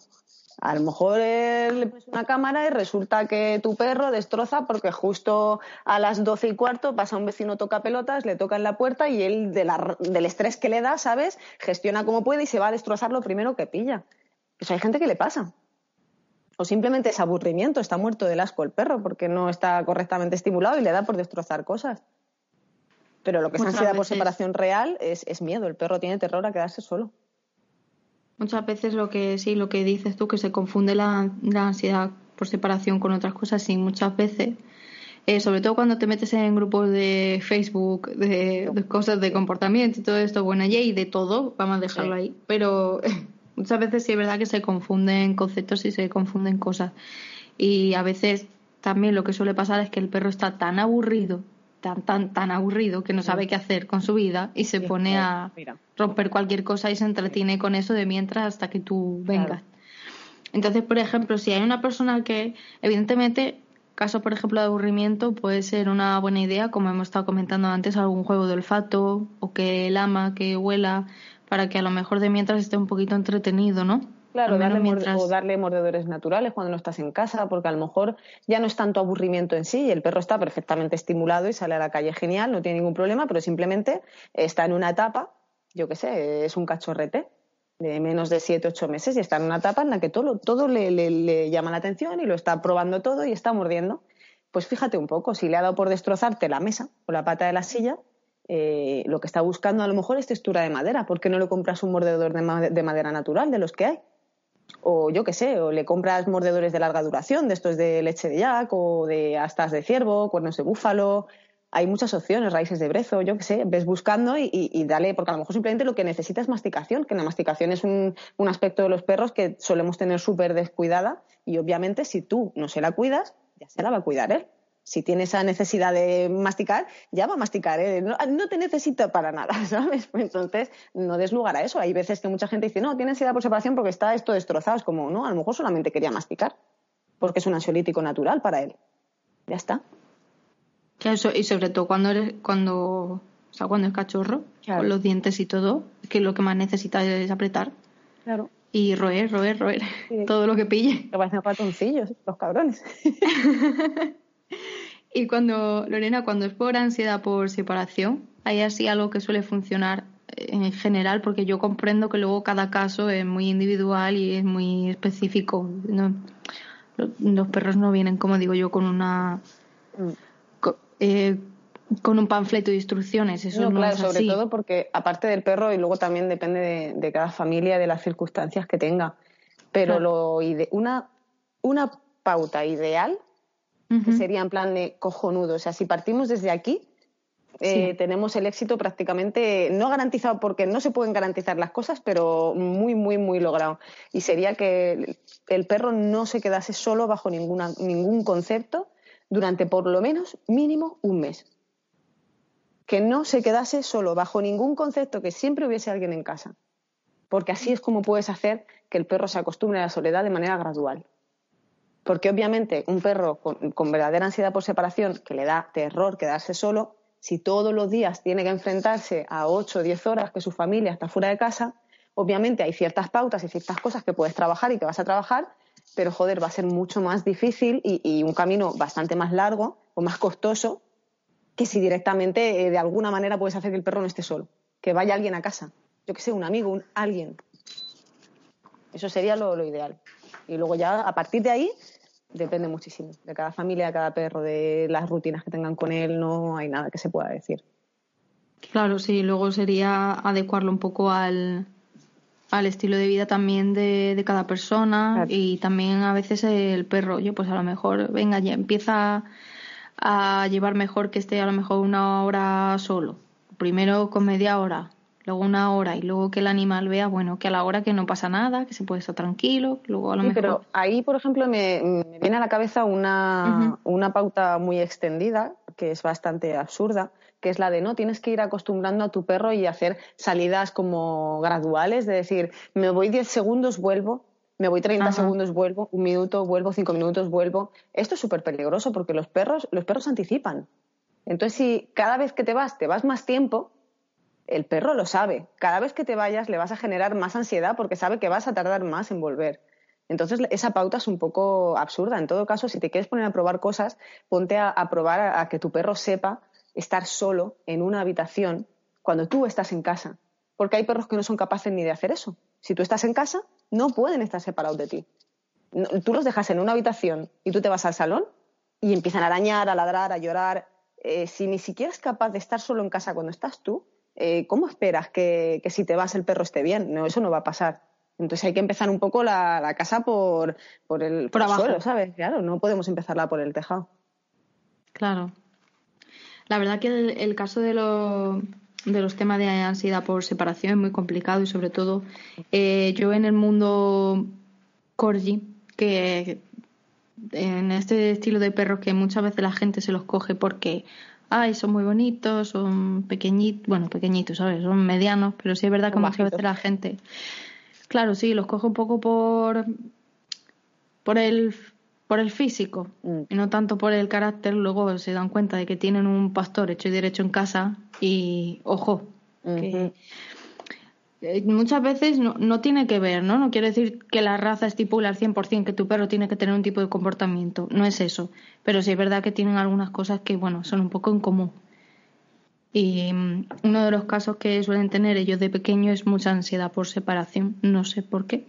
A lo mejor le pones una cámara y resulta que tu perro destroza porque justo a las doce y cuarto pasa un vecino toca pelotas, le toca en la puerta y él de la, del estrés que le da, ¿sabes? Gestiona como puede y se va a destrozar lo primero que pilla. Eso hay gente que le pasa. O simplemente es aburrimiento, está muerto del asco el perro porque no está correctamente estimulado y le da por destrozar cosas. Pero lo que es ansiedad por separación real es, es miedo. El perro tiene terror a quedarse solo. Muchas veces lo que sí, lo que dices tú, que se confunde la, ansiedad por separación con otras cosas, sí, muchas veces. Eh, sobre todo cuando te metes en grupos de Facebook, de, cosas de comportamiento y todo esto, bueno, y de todo, vamos a dejarlo ahí, pero muchas veces sí es verdad que se confunden conceptos y se confunden cosas. Y a veces también lo que suele pasar es que el perro está tan aburrido tan, tan, tan aburrido que no sabe qué hacer con su vida y se pone a romper cualquier cosa y se entretiene con eso de mientras hasta que tú vengas. Entonces, por ejemplo, si hay una persona que, evidentemente, caso, por ejemplo, de aburrimiento, puede ser una buena idea, como hemos estado comentando antes, algún juego de olfato o que el ama, que huela, para que a lo mejor de mientras esté un poquito entretenido, ¿no? Claro, darle o darle mordedores naturales cuando no estás en casa, porque a lo mejor ya no es tanto aburrimiento en sí y el perro está perfectamente estimulado y sale a la calle genial, no tiene ningún problema, pero simplemente está en una etapa, yo qué sé, es un cachorrete de menos de siete, ocho meses y está en una etapa en la que todo, todo le, le, llama la atención y lo está probando todo y está mordiendo. Pues fíjate un poco, si le ha dado por destrozarte la mesa o la pata de la silla, eh, lo que está buscando a lo mejor es textura de madera. ¿Por qué no le compras un mordedor de madera natural de los que hay? o yo qué sé, o le compras mordedores de larga duración, de estos de leche de yak o de astas de ciervo, cuernos de búfalo. Hay muchas opciones, raíces de brezo, yo qué sé, ves buscando y, dale, porque a lo mejor simplemente lo que necesita es masticación, que la masticación es un, un aspecto de los perros que solemos tener súper descuidada y obviamente si tú no se la cuidas, ya se la va a cuidar él. Si tiene esa necesidad de masticar, ya va a masticar, ¿eh? no, te necesito para nada, ¿sabes? Entonces, no des lugar a eso. Hay veces que mucha gente dice, no, tiene ansiedad por separación porque está esto destrozado. Es como, no, a lo mejor solamente quería masticar, porque es un ansiolítico natural para él. Ya está. y sobre todo cuando eres, cuando, o sea, cuando es cachorro, con los dientes y todo, que lo que más necesita es apretar. Claro. Y roer, roer, roer. Todo lo que pille. Que parecen ratoncillos, los cabrones. Y cuando, Lorena, cuando es por ansiedad por separación, hay así algo que suele funcionar en general, porque yo comprendo que luego cada caso es muy individual y es muy específico. los perros no vienen, como digo yo, con una. Mm. Eh, con, un panfleto de instrucciones. Eso no, claro, sobre todo porque aparte del perro y luego también depende de, cada familia, de las circunstancias que tenga. Pero lo una, una pauta ideal que sería en plan de cojonudo. O sea, si partimos desde aquí, eh, tenemos el éxito prácticamente no garantizado porque no se pueden garantizar las cosas, pero muy, muy, muy logrado. Y sería que el perro no se quedase solo bajo ninguna, ningún concepto durante por lo menos mínimo un mes. Que no se quedase solo bajo ningún concepto, que siempre hubiese alguien en casa. Porque así es como puedes hacer que el perro se acostumbre a la soledad de manera gradual. Porque obviamente un perro con, verdadera ansiedad por separación, que le da terror quedarse solo, si todos los días tiene que enfrentarse a 8 o 10 horas que su familia está fuera de casa, obviamente hay ciertas pautas y ciertas cosas que puedes trabajar y que vas a trabajar, pero joder, va a ser mucho más difícil y, un camino bastante más largo o más costoso que si directamente eh, de alguna manera puedes hacer que el perro no esté solo, que vaya alguien a casa, yo que sé, un amigo, un alguien. Eso sería lo ideal. Y luego ya a partir de ahí depende muchísimo de cada familia, de cada perro, de las rutinas que tengan con él, no hay nada que se pueda decir. Claro, sí, luego sería adecuarlo un poco al, al estilo de vida también de, cada persona y también a veces el perro, oye, pues a lo mejor, venga, ya empieza a llevar mejor que esté a lo mejor una hora solo. Primero con media hora, luego una hora y luego que el animal vea, bueno, que a la hora que no pasa nada, que se puede estar tranquilo, luego a lo mejor... Pero ahí, por ejemplo, me, viene a la cabeza una, una pauta muy extendida, que es bastante absurda, que es la de no, tienes que ir acostumbrando a tu perro y hacer salidas como graduales, de decir, me voy 10 segundos, vuelvo, me voy 30 segundos, vuelvo, un minuto, vuelvo, cinco minutos, vuelvo. Esto es súper peligroso porque los perros, los perros anticipan. Entonces, si cada vez que te vas, te vas más tiempo, el perro lo sabe. Cada vez que te vayas le vas a generar más ansiedad porque sabe que vas a tardar más en volver. Entonces, esa pauta es un poco absurda. En todo caso, si te quieres poner a probar cosas, ponte a, probar a, que tu perro sepa estar solo en una habitación cuando tú estás en casa. Porque hay perros que no son capaces ni de hacer eso. Si tú estás en casa, no pueden estar separados de ti. tú los dejas en una habitación y tú te vas al salón y empiezan a arañar, a ladrar, a llorar. Eh, si ni siquiera es capaz de estar solo en casa cuando estás tú, eh, ¿cómo esperas que, si te vas el perro esté bien? No, eso no va a pasar. Entonces hay que empezar un poco la, casa por, por el, por suelo, ¿sabes? Claro, no podemos empezarla por el tejado. Claro. La verdad que el, caso de, de los temas de ansiedad por separación es muy complicado y sobre todo eh, yo en el mundo corgi, que en este estilo de perros que muchas veces la gente se los coge porque ay, son muy bonitos, son pequeñitos, bueno, pequeñitos, ¿sabes? Son medianos, pero sí es verdad que muchas veces la gente, claro, sí, los coge un poco por, por el por el físico mm. y no tanto por el carácter, luego se dan cuenta de que tienen un pastor hecho y derecho en casa y ojo, que eh, muchas veces no, no, tiene que ver, ¿no? No quiere decir que la raza estipule al 100% que tu perro tiene que tener un tipo de comportamiento, no es eso, pero sí es verdad que tienen algunas cosas que, bueno, son un poco en común. Y mm, uno de los casos que suelen tener ellos de pequeño es mucha ansiedad por separación, no sé por qué.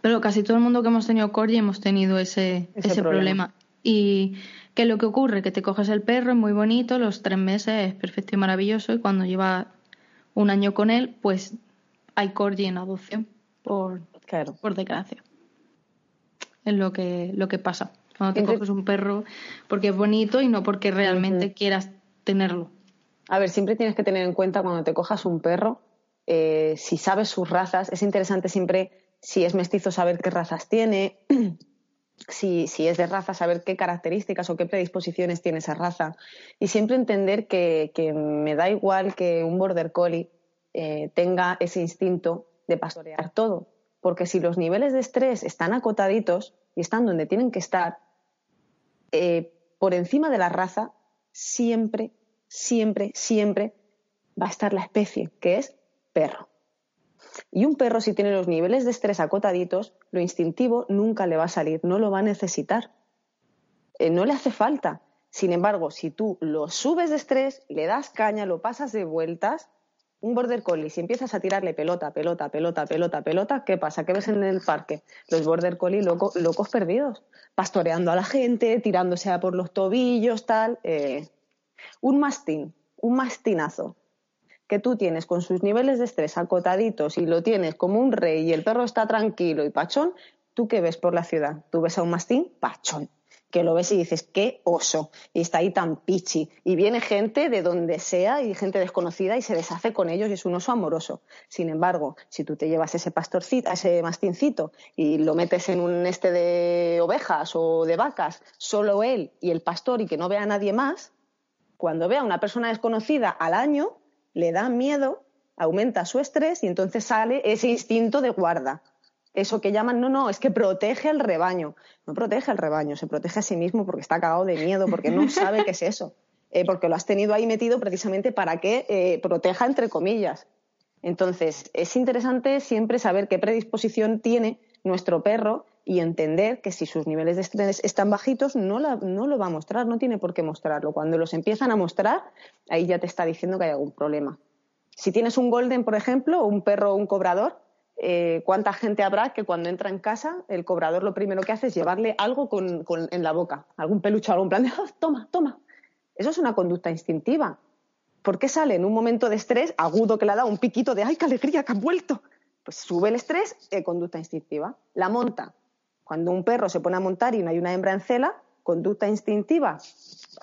Pero casi todo el mundo que hemos tenido corgi hemos tenido ese, ese, problema. Y ¿qué lo que ocurre? Que te coges el perro, es muy bonito, los tres meses es perfecto y maravilloso, y cuando lleva un año con él, pues hay corgi en adopción, por, por desgracia. Es lo que, lo que pasa. Cuando te coges un perro porque es bonito y no porque realmente quieras tenerlo. A ver, siempre tienes que tener en cuenta cuando te cojas un perro, eh, si sabes sus razas, es interesante siempre, si es mestizo, saber qué razas tiene. Si, si, es de raza, saber qué características o qué predisposiciones tiene esa raza. Y siempre entender que, que me da igual que un border collie eh, tenga ese instinto de pastorear todo. Porque si los niveles de estrés están acotaditos y están donde tienen que estar, eh, por encima de la raza, siempre, siempre, siempre va a estar la especie, que es perro. Y un perro, si tiene los niveles de estrés acotaditos, lo instintivo nunca le va a salir, no lo va a necesitar. Eh, no le hace falta. Sin embargo, si tú lo subes de estrés, le das caña, lo pasas de vueltas, un border collie, si empiezas a tirarle pelota, pelota, pelota, pelota, pelota, ¿qué pasa? ¿Qué ves en el parque? Los border collie locos perdidos, pastoreando a la gente, tirándose a por los tobillos, tal. Eh. Un mastín, un mastinazo, que tú tienes con sus niveles de estrés acotaditos y lo tienes como un rey y el perro está tranquilo y pachón, ¿tú qué ves por la ciudad? Tú ves a un mastín pachón, que lo ves y dices, qué oso, y está ahí tan pichi, y viene gente de donde sea y gente desconocida y se deshace con ellos y es un oso amoroso. Sin embargo, si tú te llevas ese pastorcito, ese mastincito y lo metes en un este de ovejas o de vacas, solo él y el pastor y que no vea a nadie más, cuando vea a una persona desconocida al año, le da miedo, aumenta su estrés y entonces sale ese instinto de guarda. Eso que llaman, no, no, es que protege al rebaño. No protege al rebaño, se protege a sí mismo porque está cagado de miedo, porque no sabe qué es eso. Eh, porque lo has tenido ahí metido precisamente para que eh, proteja, entre comillas. Entonces, es interesante siempre saber qué predisposición tiene nuestro perro y entender que si sus niveles de estrés están bajitos, no, no, lo va a mostrar, no tiene por qué mostrarlo. Cuando los empiezan a mostrar, ahí ya te está diciendo que hay algún problema. Si tienes un golden, por ejemplo, o un perro o un cobrador, eh, ¿cuánta gente habrá que cuando entra en casa, el cobrador lo primero que hace es llevarle algo en la boca, algún peluche, algún plan de, ah, toma, toma? Eso es una conducta instintiva. ¿Por qué sale en un momento de estrés agudo que le ha dado un piquito de, ay, qué alegría, que han vuelto? Pues sube el estrés, eh, conducta instintiva. La monta, cuando un perro se pone a montar y no hay una hembra en cela, conducta instintiva,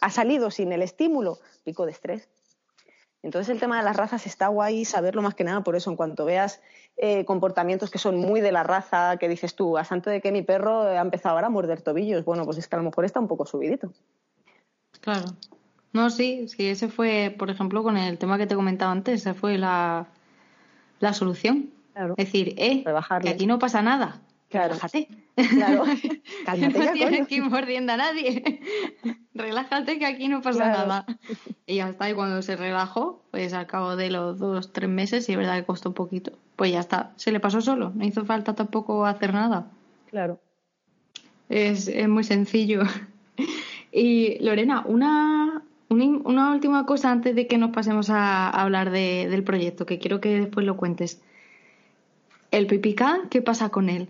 ha salido sin el estímulo, pico de estrés. Entonces el tema de las razas está guay saberlo más que nada por eso, en cuanto veas eh, comportamientos que son muy de la raza, que dices tú, a santo de que mi perro ha empezado ahora a morder tobillos, bueno, pues es que a lo mejor está un poco subidito. Claro. No, sí, sí, ese fue, por ejemplo, con el tema que te comentaba antes, esa fue la, la solución. Es decir, eh, que aquí no pasa nada. Claro. Relájate. Claro. Cálmate no tienes que ir mordiendo a nadie. Relájate que aquí no pasa nada. Y ya está. Y cuando se relajó, pues al cabo de los dos, tres meses, y es verdad que costó un poquito, pues ya está. Se le pasó solo. No hizo falta tampoco hacer nada. Claro. Es, es muy sencillo. Y Lorena, una, una, última cosa antes de que nos pasemos a, hablar del proyecto, que quiero que después lo cuentes. El pipicán, ¿qué pasa con él?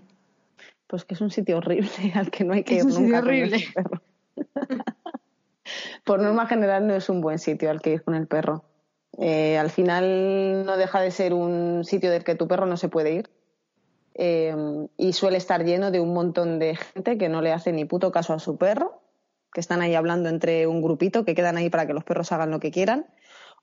Pues que es un sitio horrible al que no hay que ir nunca. Sitio horrible. perro. Por norma general no es un buen sitio al que ir con el perro. Eh, al final no deja de ser un sitio del que tu perro no se puede ir. Eh, y suele estar lleno de un montón de gente que no le hace ni puto caso a su perro, que están ahí hablando entre un grupito, que quedan ahí para que los perros hagan lo que quieran,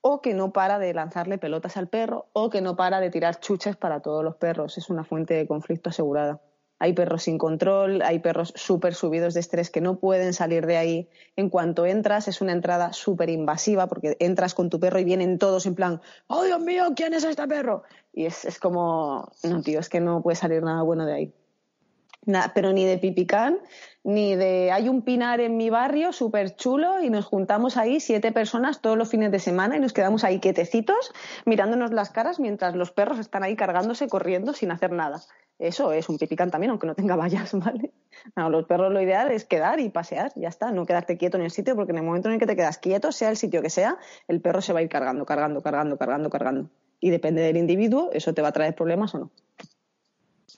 o que no para de lanzarle pelotas al perro, o que no para de tirar chuches para todos los perros. Es una fuente de conflicto asegurada hay perros sin control, hay perros súper subidos de estrés que no pueden salir de ahí. En cuanto entras, es una entrada súper invasiva porque entras con tu perro y vienen todos en plan, ¡Oh, Dios mío, ¿quién es este perro? Y es, es como, no, tío, es que no puede salir nada bueno de ahí. Pero ni de pipicán, ni de hay un pinar en mi barrio súper chulo y nos juntamos ahí siete personas todos los fines de semana y nos quedamos ahí quietecitos mirándonos las caras mientras los perros están ahí cargándose, corriendo sin hacer nada. Eso es un pipicán también, aunque no tenga vallas, ¿vale? los perros lo ideal es quedar y pasear, ya está, no quedarte quieto en el sitio, porque en el momento en el que te quedas quieto, sea el sitio que sea, el perro se va a ir cargando, cargando, cargando, cargando, cargando. Y depende del individuo, eso te va a traer problemas o no.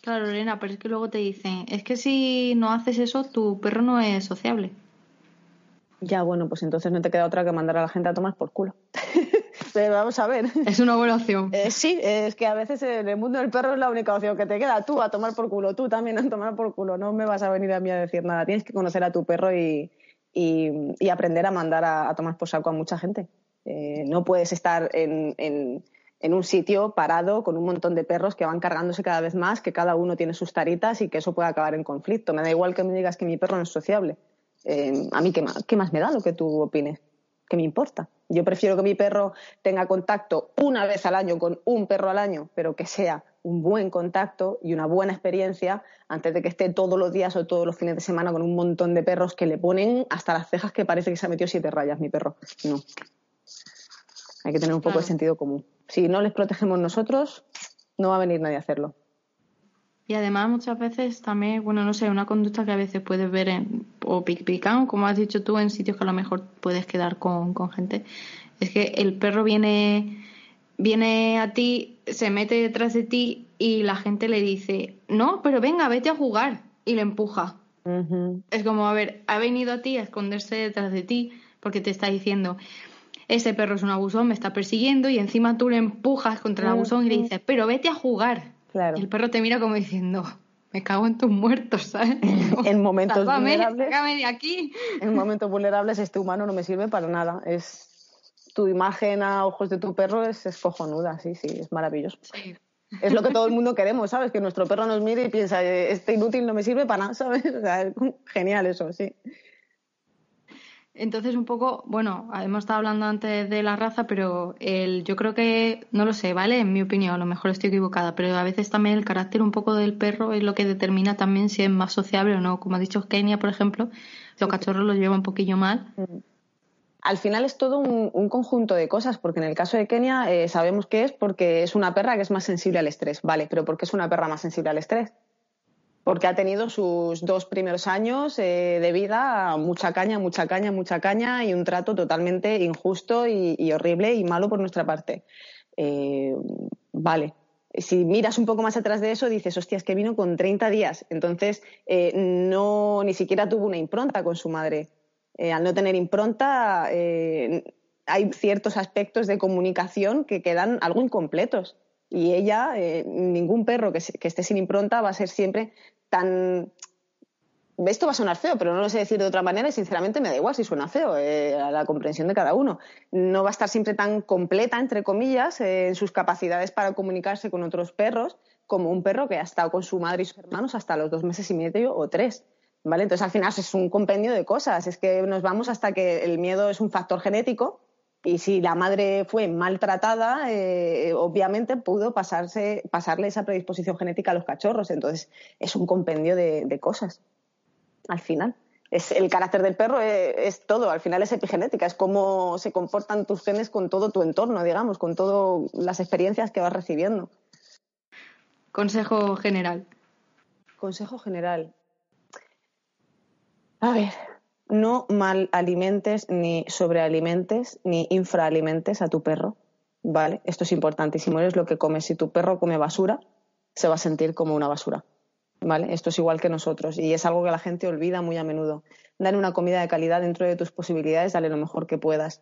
Claro, Lorena, pero es que luego te dicen, es que si no haces eso, tu perro no es sociable. Ya, bueno, pues entonces no te queda otra que mandar a la gente a tomar por culo. Vamos a ver. Es una buena opción. Eh, sí, es que a veces en el mundo del perro es la única opción que te queda. Tú a tomar por culo, tú también a tomar por culo. No me vas a venir a mí a decir nada. Tienes que conocer a tu perro y, aprender a mandar a, tomar por saco a mucha gente. Eh, no puedes estar en, en un sitio parado con un montón de perros que van cargándose cada vez más, que cada uno tiene sus taritas y que eso puede acabar en conflicto. Me da igual que me digas que mi perro no es sociable. Eh, a mí, ¿qué más, ¿qué más me da lo que tú opines? ¿Qué me importa? Yo prefiero que mi perro tenga contacto una vez al año con un perro al año, pero que sea un buen contacto y una buena experiencia antes de que esté todos los días o todos los fines de semana con un montón de perros que le ponen hasta las cejas que parece que se ha metido siete rayas mi perro. No. Hay que tener un poco de sentido común. Si no les protegemos nosotros, no va a venir nadie a hacerlo. Y además muchas veces también, bueno, no sé, una conducta que a veces puedes ver en, o picán, como has dicho tú, en sitios que a lo mejor puedes quedar con, con gente, es que el perro viene, viene a ti, se mete detrás de ti y la gente le dice, no, pero venga, vete a jugar y le empuja. Es como, a ver, ha venido a ti a esconderse detrás de ti porque te está diciendo, ese perro es un abusón, me está persiguiendo y encima tú le empujas contra el abusón y le dices, pero vete a jugar. Claro. Y el perro te mira como diciendo, me cago en tus muertos, ¿sabes? en momentos vulnerables. de aquí. En momentos vulnerables este humano no me sirve para nada. Es tu imagen a ojos de tu perro es, es cojonuda, sí, sí, es maravilloso. Es lo que todo el mundo queremos, ¿sabes? Que nuestro perro nos mire y piensa, este inútil no me sirve para nada, ¿sabes? O sea, genial eso, sí. Entonces, un poco, bueno, hemos estado hablando antes de la raza, pero el, yo creo que, no lo sé, ¿vale? En mi opinión, a lo mejor estoy equivocada, pero a veces también el carácter un poco del perro es lo que determina también si es más sociable o no. Como ha dicho Kenia, por ejemplo, los cachorros los llevan un poquillo mal. Mm. Al final es todo un, conjunto de cosas, porque en el caso de Kenia eh, sabemos que es porque es una perra que es más sensible al estrés, ¿vale? Pero ¿por qué es una perra más sensible al estrés? Porque ha tenido sus dos primeros años eh, de vida mucha caña, mucha caña, mucha caña y un trato totalmente injusto y, horrible y malo por nuestra parte. Eh, vale. Si miras un poco más atrás de eso, dices, hostias, que vino con 30 días. Entonces, eh, no, ni siquiera tuvo una impronta con su madre. al no tener impronta, hay ciertos aspectos de comunicación que quedan algo incompletos. Y ella, eh, ningún perro que, esté sin impronta va a ser siempre tan... Esto va a sonar feo, pero no lo sé decir de otra manera y sinceramente me da igual si suena feo, eh, a la comprensión de cada uno. No va a estar siempre tan completa, entre comillas, eh, en sus capacidades para comunicarse con otros perros como un perro que ha estado con su madre y sus hermanos hasta los dos meses y medio o tres. ¿Vale? Entonces al final es un compendio de cosas. Es que nos vamos hasta que el miedo es un factor genético y si la madre fue maltratada, eh, obviamente pudo pasarse, pasarle esa predisposición genética a los cachorros. Entonces, es un compendio de, cosas. Al final. Es, el carácter del perro es, todo, al final es epigenética, es cómo se comportan tus genes con todo tu entorno, digamos, con todas las experiencias que vas recibiendo. Consejo general. Consejo general. A ver, no mal alimentes ni sobrealimentes ni infraalimentes a tu perro, ¿vale? Esto es importantísimo, es lo que comes. Si tu perro come basura, se va a sentir como una basura, ¿vale? Esto es igual que nosotros y es algo que la gente olvida muy a menudo. Dale una comida de calidad dentro de tus posibilidades, dale lo mejor que puedas.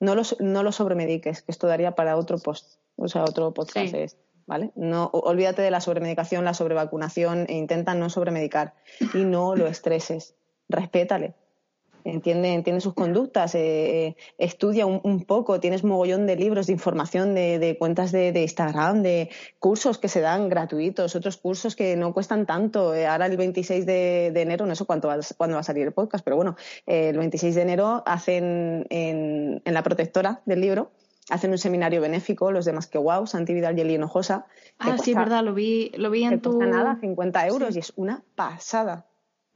No lo, no lo sobremediques, que esto daría para otro post, o sea, otro podcast, ¿vale? No, olvídate de la sobremedicación, la sobrevacunación e intenta no sobremedicar y no lo estreses. Respétale, entiende, entiende sus conductas, eh, eh, estudia un, poco, tienes mogollón de libros, de información, de, cuentas de, Instagram, de cursos que se dan gratuitos, otros cursos que no cuestan tanto. Eh, ahora el 26 de, enero, no sé cuánto va, cuándo va a salir el podcast, pero bueno, el 26 de enero hacen en, la protectora del libro hacen un seminario benéfico, los demás que wow, Santi Vidal y Eli Hinojosa. Ah, sí, verdad, lo vi, lo vi en tu... nada, 50 euros y es una pasada.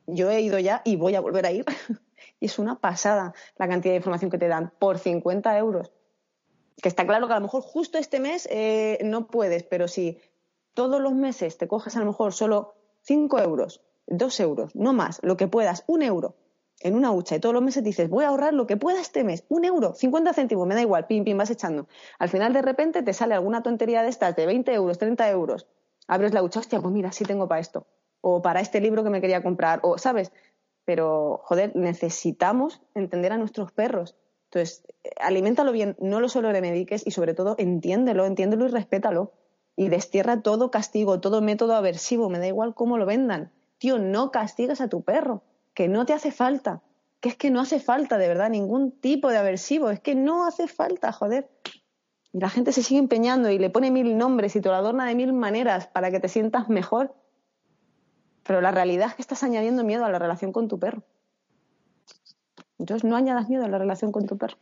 Yo he ido ya y voy a volver a ir. Y es una pasada la cantidad de información que te dan por 50 euros. Que está claro que a lo mejor justo este mes eh, no puedes, pero si todos los meses te coges a lo mejor solo 5 euros, 2 euros, no más, lo que puedas, un euro en una hucha y todos los meses dices, voy a ahorrar lo que pueda este mes, un euro, 50 céntimos, me da igual, pim, pim, vas echando. Al final de repente te sale alguna tontería de estas de 20 euros, 30 euros, abres la hucha, hostia, pues mira, sí tengo para esto, o para este libro que me quería comprar, o, ¿sabes? Pero joder, necesitamos entender a nuestros perros. Entonces, aliméntalo bien, no lo solo le mediques y sobre todo entiéndelo, entiéndelo y respétalo. Y destierra todo castigo, todo método aversivo, me da igual cómo lo vendan. Tío, no castigues a tu perro, que no te hace falta, que es que no hace falta de verdad ningún tipo de aversivo, es que no hace falta, joder. Y la gente se sigue empeñando y le pone mil nombres y te lo adorna de mil maneras para que te sientas mejor. Pero la realidad es que estás añadiendo miedo a la relación con tu perro. Entonces no añadas miedo a la relación con tu perro.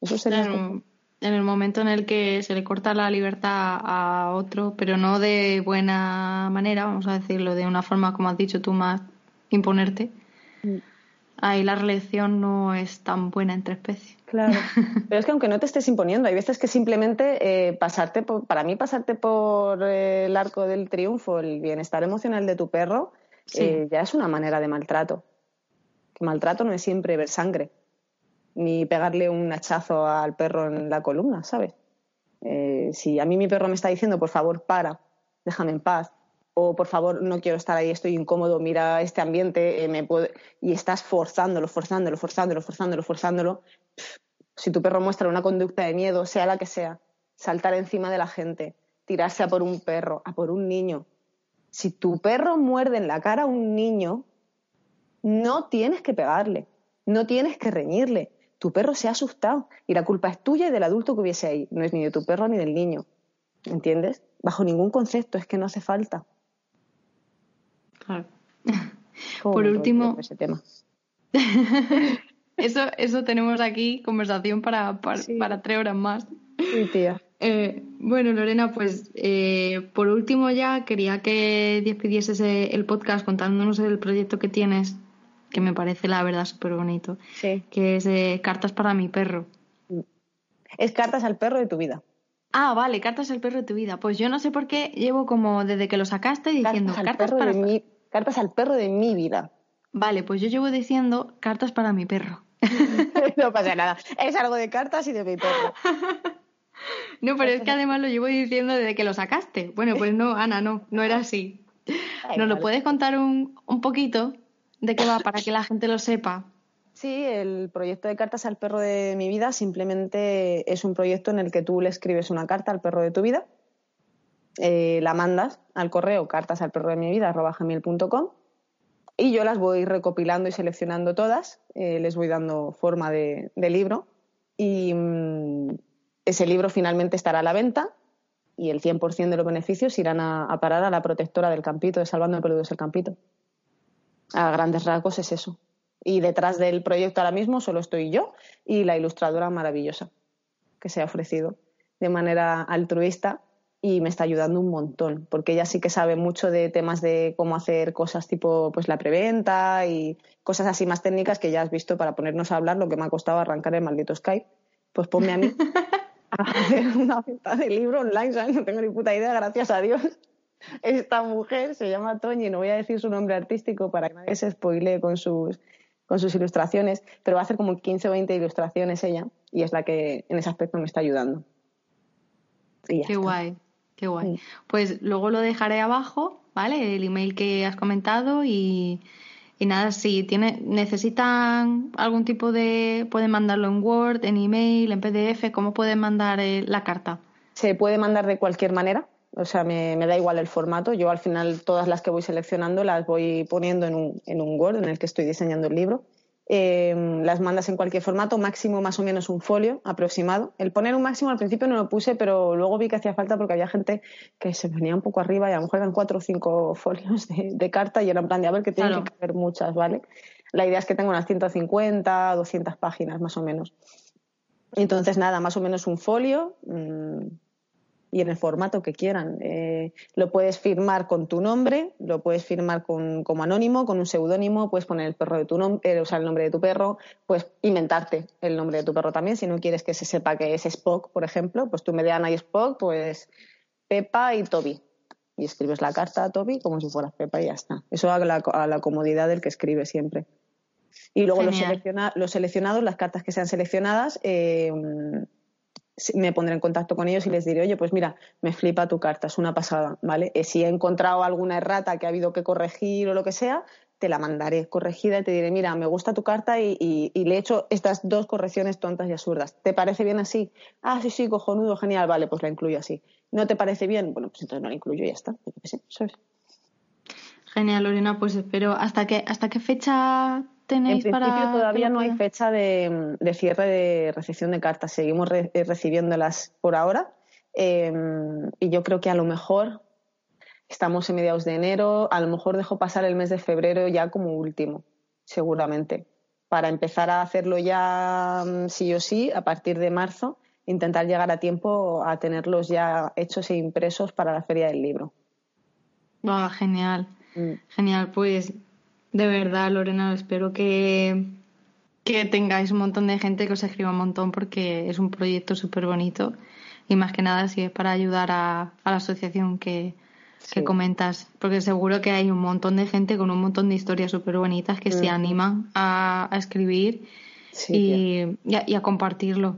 Eso sería. En, en el momento en el que se le corta la libertad a otro, pero no de buena manera, vamos a decirlo, de una forma, como has dicho tú, más imponerte. Mm ahí la relación no es tan buena entre especies. Claro, pero es que aunque no te estés imponiendo, hay veces que simplemente eh, pasarte, para mí pasarte por eh, el arco del triunfo, el bienestar emocional de tu perro, eh, ya es una manera de maltrato. Que maltrato no es siempre ver sangre, ni pegarle un hachazo al perro en la columna, ¿sabes? si a mí mi perro me está diciendo, por favor, para, déjame en paz, o por favor no quiero estar ahí, estoy incómodo, mira este ambiente, eh, me y estás forzándolo, forzándolo, forzándolo, forzándolo, forzándolo. Si tu perro muestra una conducta de miedo, sea la que sea, saltar encima de la gente, tirarse a por un perro, a por un niño. Si tu perro muerde en la cara a un niño, no tienes que pegarle, no tienes que reñirle. Tu perro se ha asustado y la culpa es tuya y del adulto que hubiese ahí, no es ni de tu perro ni del niño. ¿Entiendes? Bajo ningún concepto, es que no hace falta. Por último, eso, eso tenemos aquí conversación para, para, tres horas más. Sí, tía. Eh, bueno, Lorena, pues eh, por último ya quería que despidieses el podcast contándonos el proyecto que tienes, que me parece la verdad súper bonito, que es eh, Cartas para mi perro. Es Cartas al perro de tu vida. Ah, vale, Cartas al perro de tu vida. Pues yo no sé por qué llevo como desde que lo sacaste diciendo Cartas, para... mi cartas al perro de mi vida. Vale, pues yo llevo diciendo cartas para mi perro. no pasa nada. Es algo de cartas y de mi perro. no, pero es que además lo llevo diciendo desde que lo sacaste. Bueno, pues no, Ana, no, no era así. ¿Nos lo puedes contar un, un poquito de qué va para que la gente lo sepa? Sí, el proyecto de cartas al perro de mi vida simplemente es un proyecto en el que tú le escribes una carta al perro de tu vida eh, la mandas al correo cartas al perro de mi vida gmail.com y yo las voy recopilando y seleccionando todas, eh, les voy dando forma de, libro y mm, ese libro finalmente estará a la venta y el 100% de los beneficios irán a, parar a la protectora del campito, de Salvando Perdidos el Campito. A grandes rasgos es eso. Y detrás del proyecto ahora mismo solo estoy yo y la ilustradora maravillosa que se ha ofrecido de manera altruista y me está ayudando un montón, porque ella sí que sabe mucho de temas de cómo hacer cosas tipo pues la preventa y cosas así más técnicas que ya has visto para ponernos a hablar lo que me ha costado arrancar el maldito Skype. Pues ponme a mí a hacer una venta de libro online, ¿sabes? No tengo ni puta idea, gracias a Dios. Esta mujer se llama Toñi, no voy a decir su nombre artístico para que nadie se spoile con sus, con sus ilustraciones, pero va a hacer como 15 o 20 ilustraciones ella y es la que en ese aspecto me está ayudando. Qué guay. Qué guay. Pues luego lo dejaré abajo, ¿vale? El email que has comentado y, y nada, si tiene, necesitan algún tipo de... Pueden mandarlo en Word, en email, en PDF, ¿cómo pueden mandar eh, la carta? Se puede mandar de cualquier manera, o sea, me, me, da igual el formato. Yo al final todas las que voy seleccionando las voy poniendo en un, en un Word en el que estoy diseñando el libro Em, las mandas en cualquier formato, máximo más o menos un folio aproximado. El poner un máximo al principio no lo puse, pero luego vi que hacía falta porque había gente que se venía un poco arriba y a lo mejor eran cuatro o cinco folios de, carta y era en plan de a ver que tienen que haber muchas, ¿vale? La idea es que tenga unas 150, 200 páginas más o menos. Entonces, nada, más o menos un folio. Mm, y en el formato que quieran. Eh, lo puedes firmar con tu nombre, lo puedes firmar con, como anónimo, con un seudónimo, puedes poner el perro de tu nombre, eh, el nombre de tu perro, puedes inventarte el nombre de tu perro también, si no quieres que se sepa que es Spock, por ejemplo, pues tú me Ana y Spock, pues Pepa y Toby. Y escribes la carta a Toby como si fueras Pepa y ya está. Eso a la, a la comodidad del que escribe siempre. Y luego los, los, seleccionados, las cartas que sean seleccionadas, eh, me pondré en contacto con ellos y les diré, oye, pues mira, me flipa tu carta, es una pasada, ¿vale? Eh, si he encontrado alguna errata que ha habido que corregir o lo que sea, te la mandaré corregida y te diré, mira, me gusta tu carta y, le he hecho estas dos correcciones tontas y absurdas. ¿Te parece bien así? Ah, sí, sí, cojonudo, genial, vale, pues la incluyo así. ¿No te parece bien? Bueno, pues entonces no la incluyo y ya está. ¿sabes? Genial, Lorena, pues espero. ¿Hasta qué, hasta qué fecha tenéis en para.? principio todavía no hay fecha de, cierre de recepción de cartas. Seguimos eh, recibiéndolas por ahora. Em, y yo creo que a lo mejor estamos en mediados de enero, a lo mejor dejo pasar el mes de febrero ya como último, seguramente. Para empezar a hacerlo ya mm, sí o sí a partir de marzo, intentar llegar a tiempo a tenerlos ya hechos e impresos para la feria del libro. Ah, genial. Mm. Genial, pues de verdad, Lorena, espero que, que tengáis un montón de gente que os escriba un montón porque es un proyecto súper bonito y más que nada si es para ayudar a, la asociación que, comentas, porque seguro que hay un montón de gente con un montón de historias súper bonitas que se animan a, escribir y, y, a, compartirlo.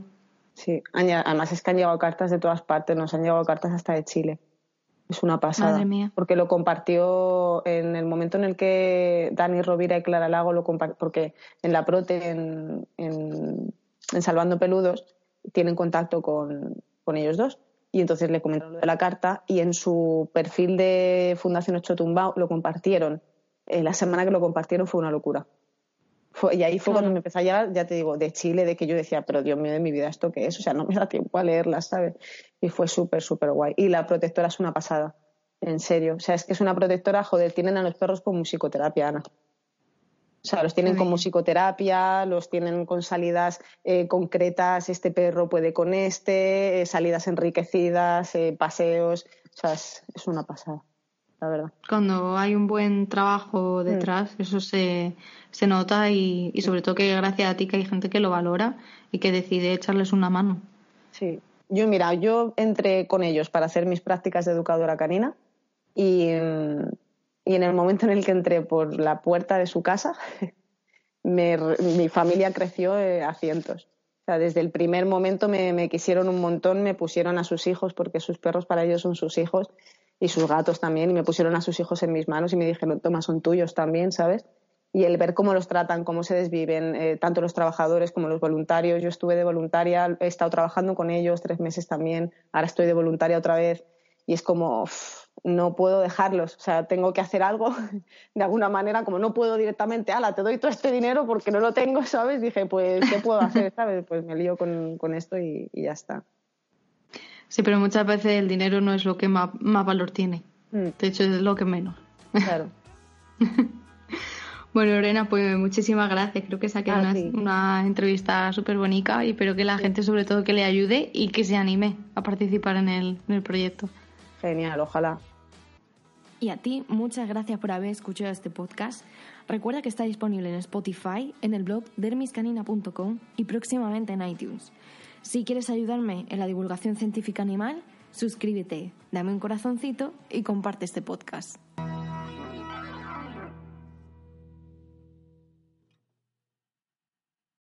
Sí, además es que han llegado cartas de todas partes, nos han llegado cartas hasta de Chile. Es una pasada. Porque lo compartió en el momento en el que Dani Rovira y Clara Lago lo compartieron, porque en la Prote, en, en, Salvando Peludos, tienen contacto con, ellos dos. Y entonces le comentaron lo de la carta y en su perfil de Fundación Ocho Tumbao lo compartieron. Eh, la semana que lo compartieron fue una locura y ahí fue cuando me empezó a llegar, ya te digo, de Chile, de que yo decía, pero Dios mío de mi vida, ¿esto qué es? O sea, no me da tiempo a leerla, ¿sabes? Y fue súper, súper guay. Y la protectora es una pasada, en serio. O sea, es que es una protectora, joder, tienen a los perros con musicoterapia, Ana. O sea, los tienen con musicoterapia, los tienen con salidas eh, concretas, este perro puede con este, eh, salidas enriquecidas, eh, paseos. O sea, es una pasada la verdad. Cuando hay un buen trabajo mm. detrás, eso se, se nota y, y, sobre todo que gracias a ti que hay gente que lo valora y que decide echarles una mano. Sí, yo mira, yo entré con ellos para hacer mis prácticas de educadora canina y, y en el momento en el que entré por la puerta de su casa, mi familia creció eh, a cientos. O sea, desde el primer momento me, me, quisieron un montón, me pusieron a sus hijos, porque sus perros para ellos son sus hijos, y sus gatos también, y me pusieron a sus hijos en mis manos y me dijeron, toma, son tuyos también, ¿sabes? Y el ver cómo los tratan, cómo se desviven, eh, tanto los trabajadores como los voluntarios. Yo estuve de voluntaria, he estado trabajando con ellos tres meses también, ahora estoy de voluntaria otra vez, y es como, no puedo dejarlos, o sea, tengo que hacer algo de alguna manera, como no puedo directamente, ala, te doy todo este dinero porque no lo tengo, ¿sabes? Dije, pues, ¿qué puedo hacer, ¿sabes? Pues me lío con, con esto y ya está. Sí, pero muchas veces el dinero no es lo que más, valor tiene. Mm. De hecho, es lo que menos. Claro. bueno, Lorena, pues muchísimas gracias. Creo que se ha quedado una, entrevista súper bonita y espero que la gente, sobre todo, que le ayude y que se anime a participar en el, en el proyecto. Genial, ojalá. Y a ti, muchas gracias por haber escuchado este podcast. Recuerda que está disponible en Spotify, en el blog dermiscanina.com y próximamente en iTunes. Si quieres ayudarme en la divulgación científica animal, suscríbete, dame un corazoncito y comparte este podcast.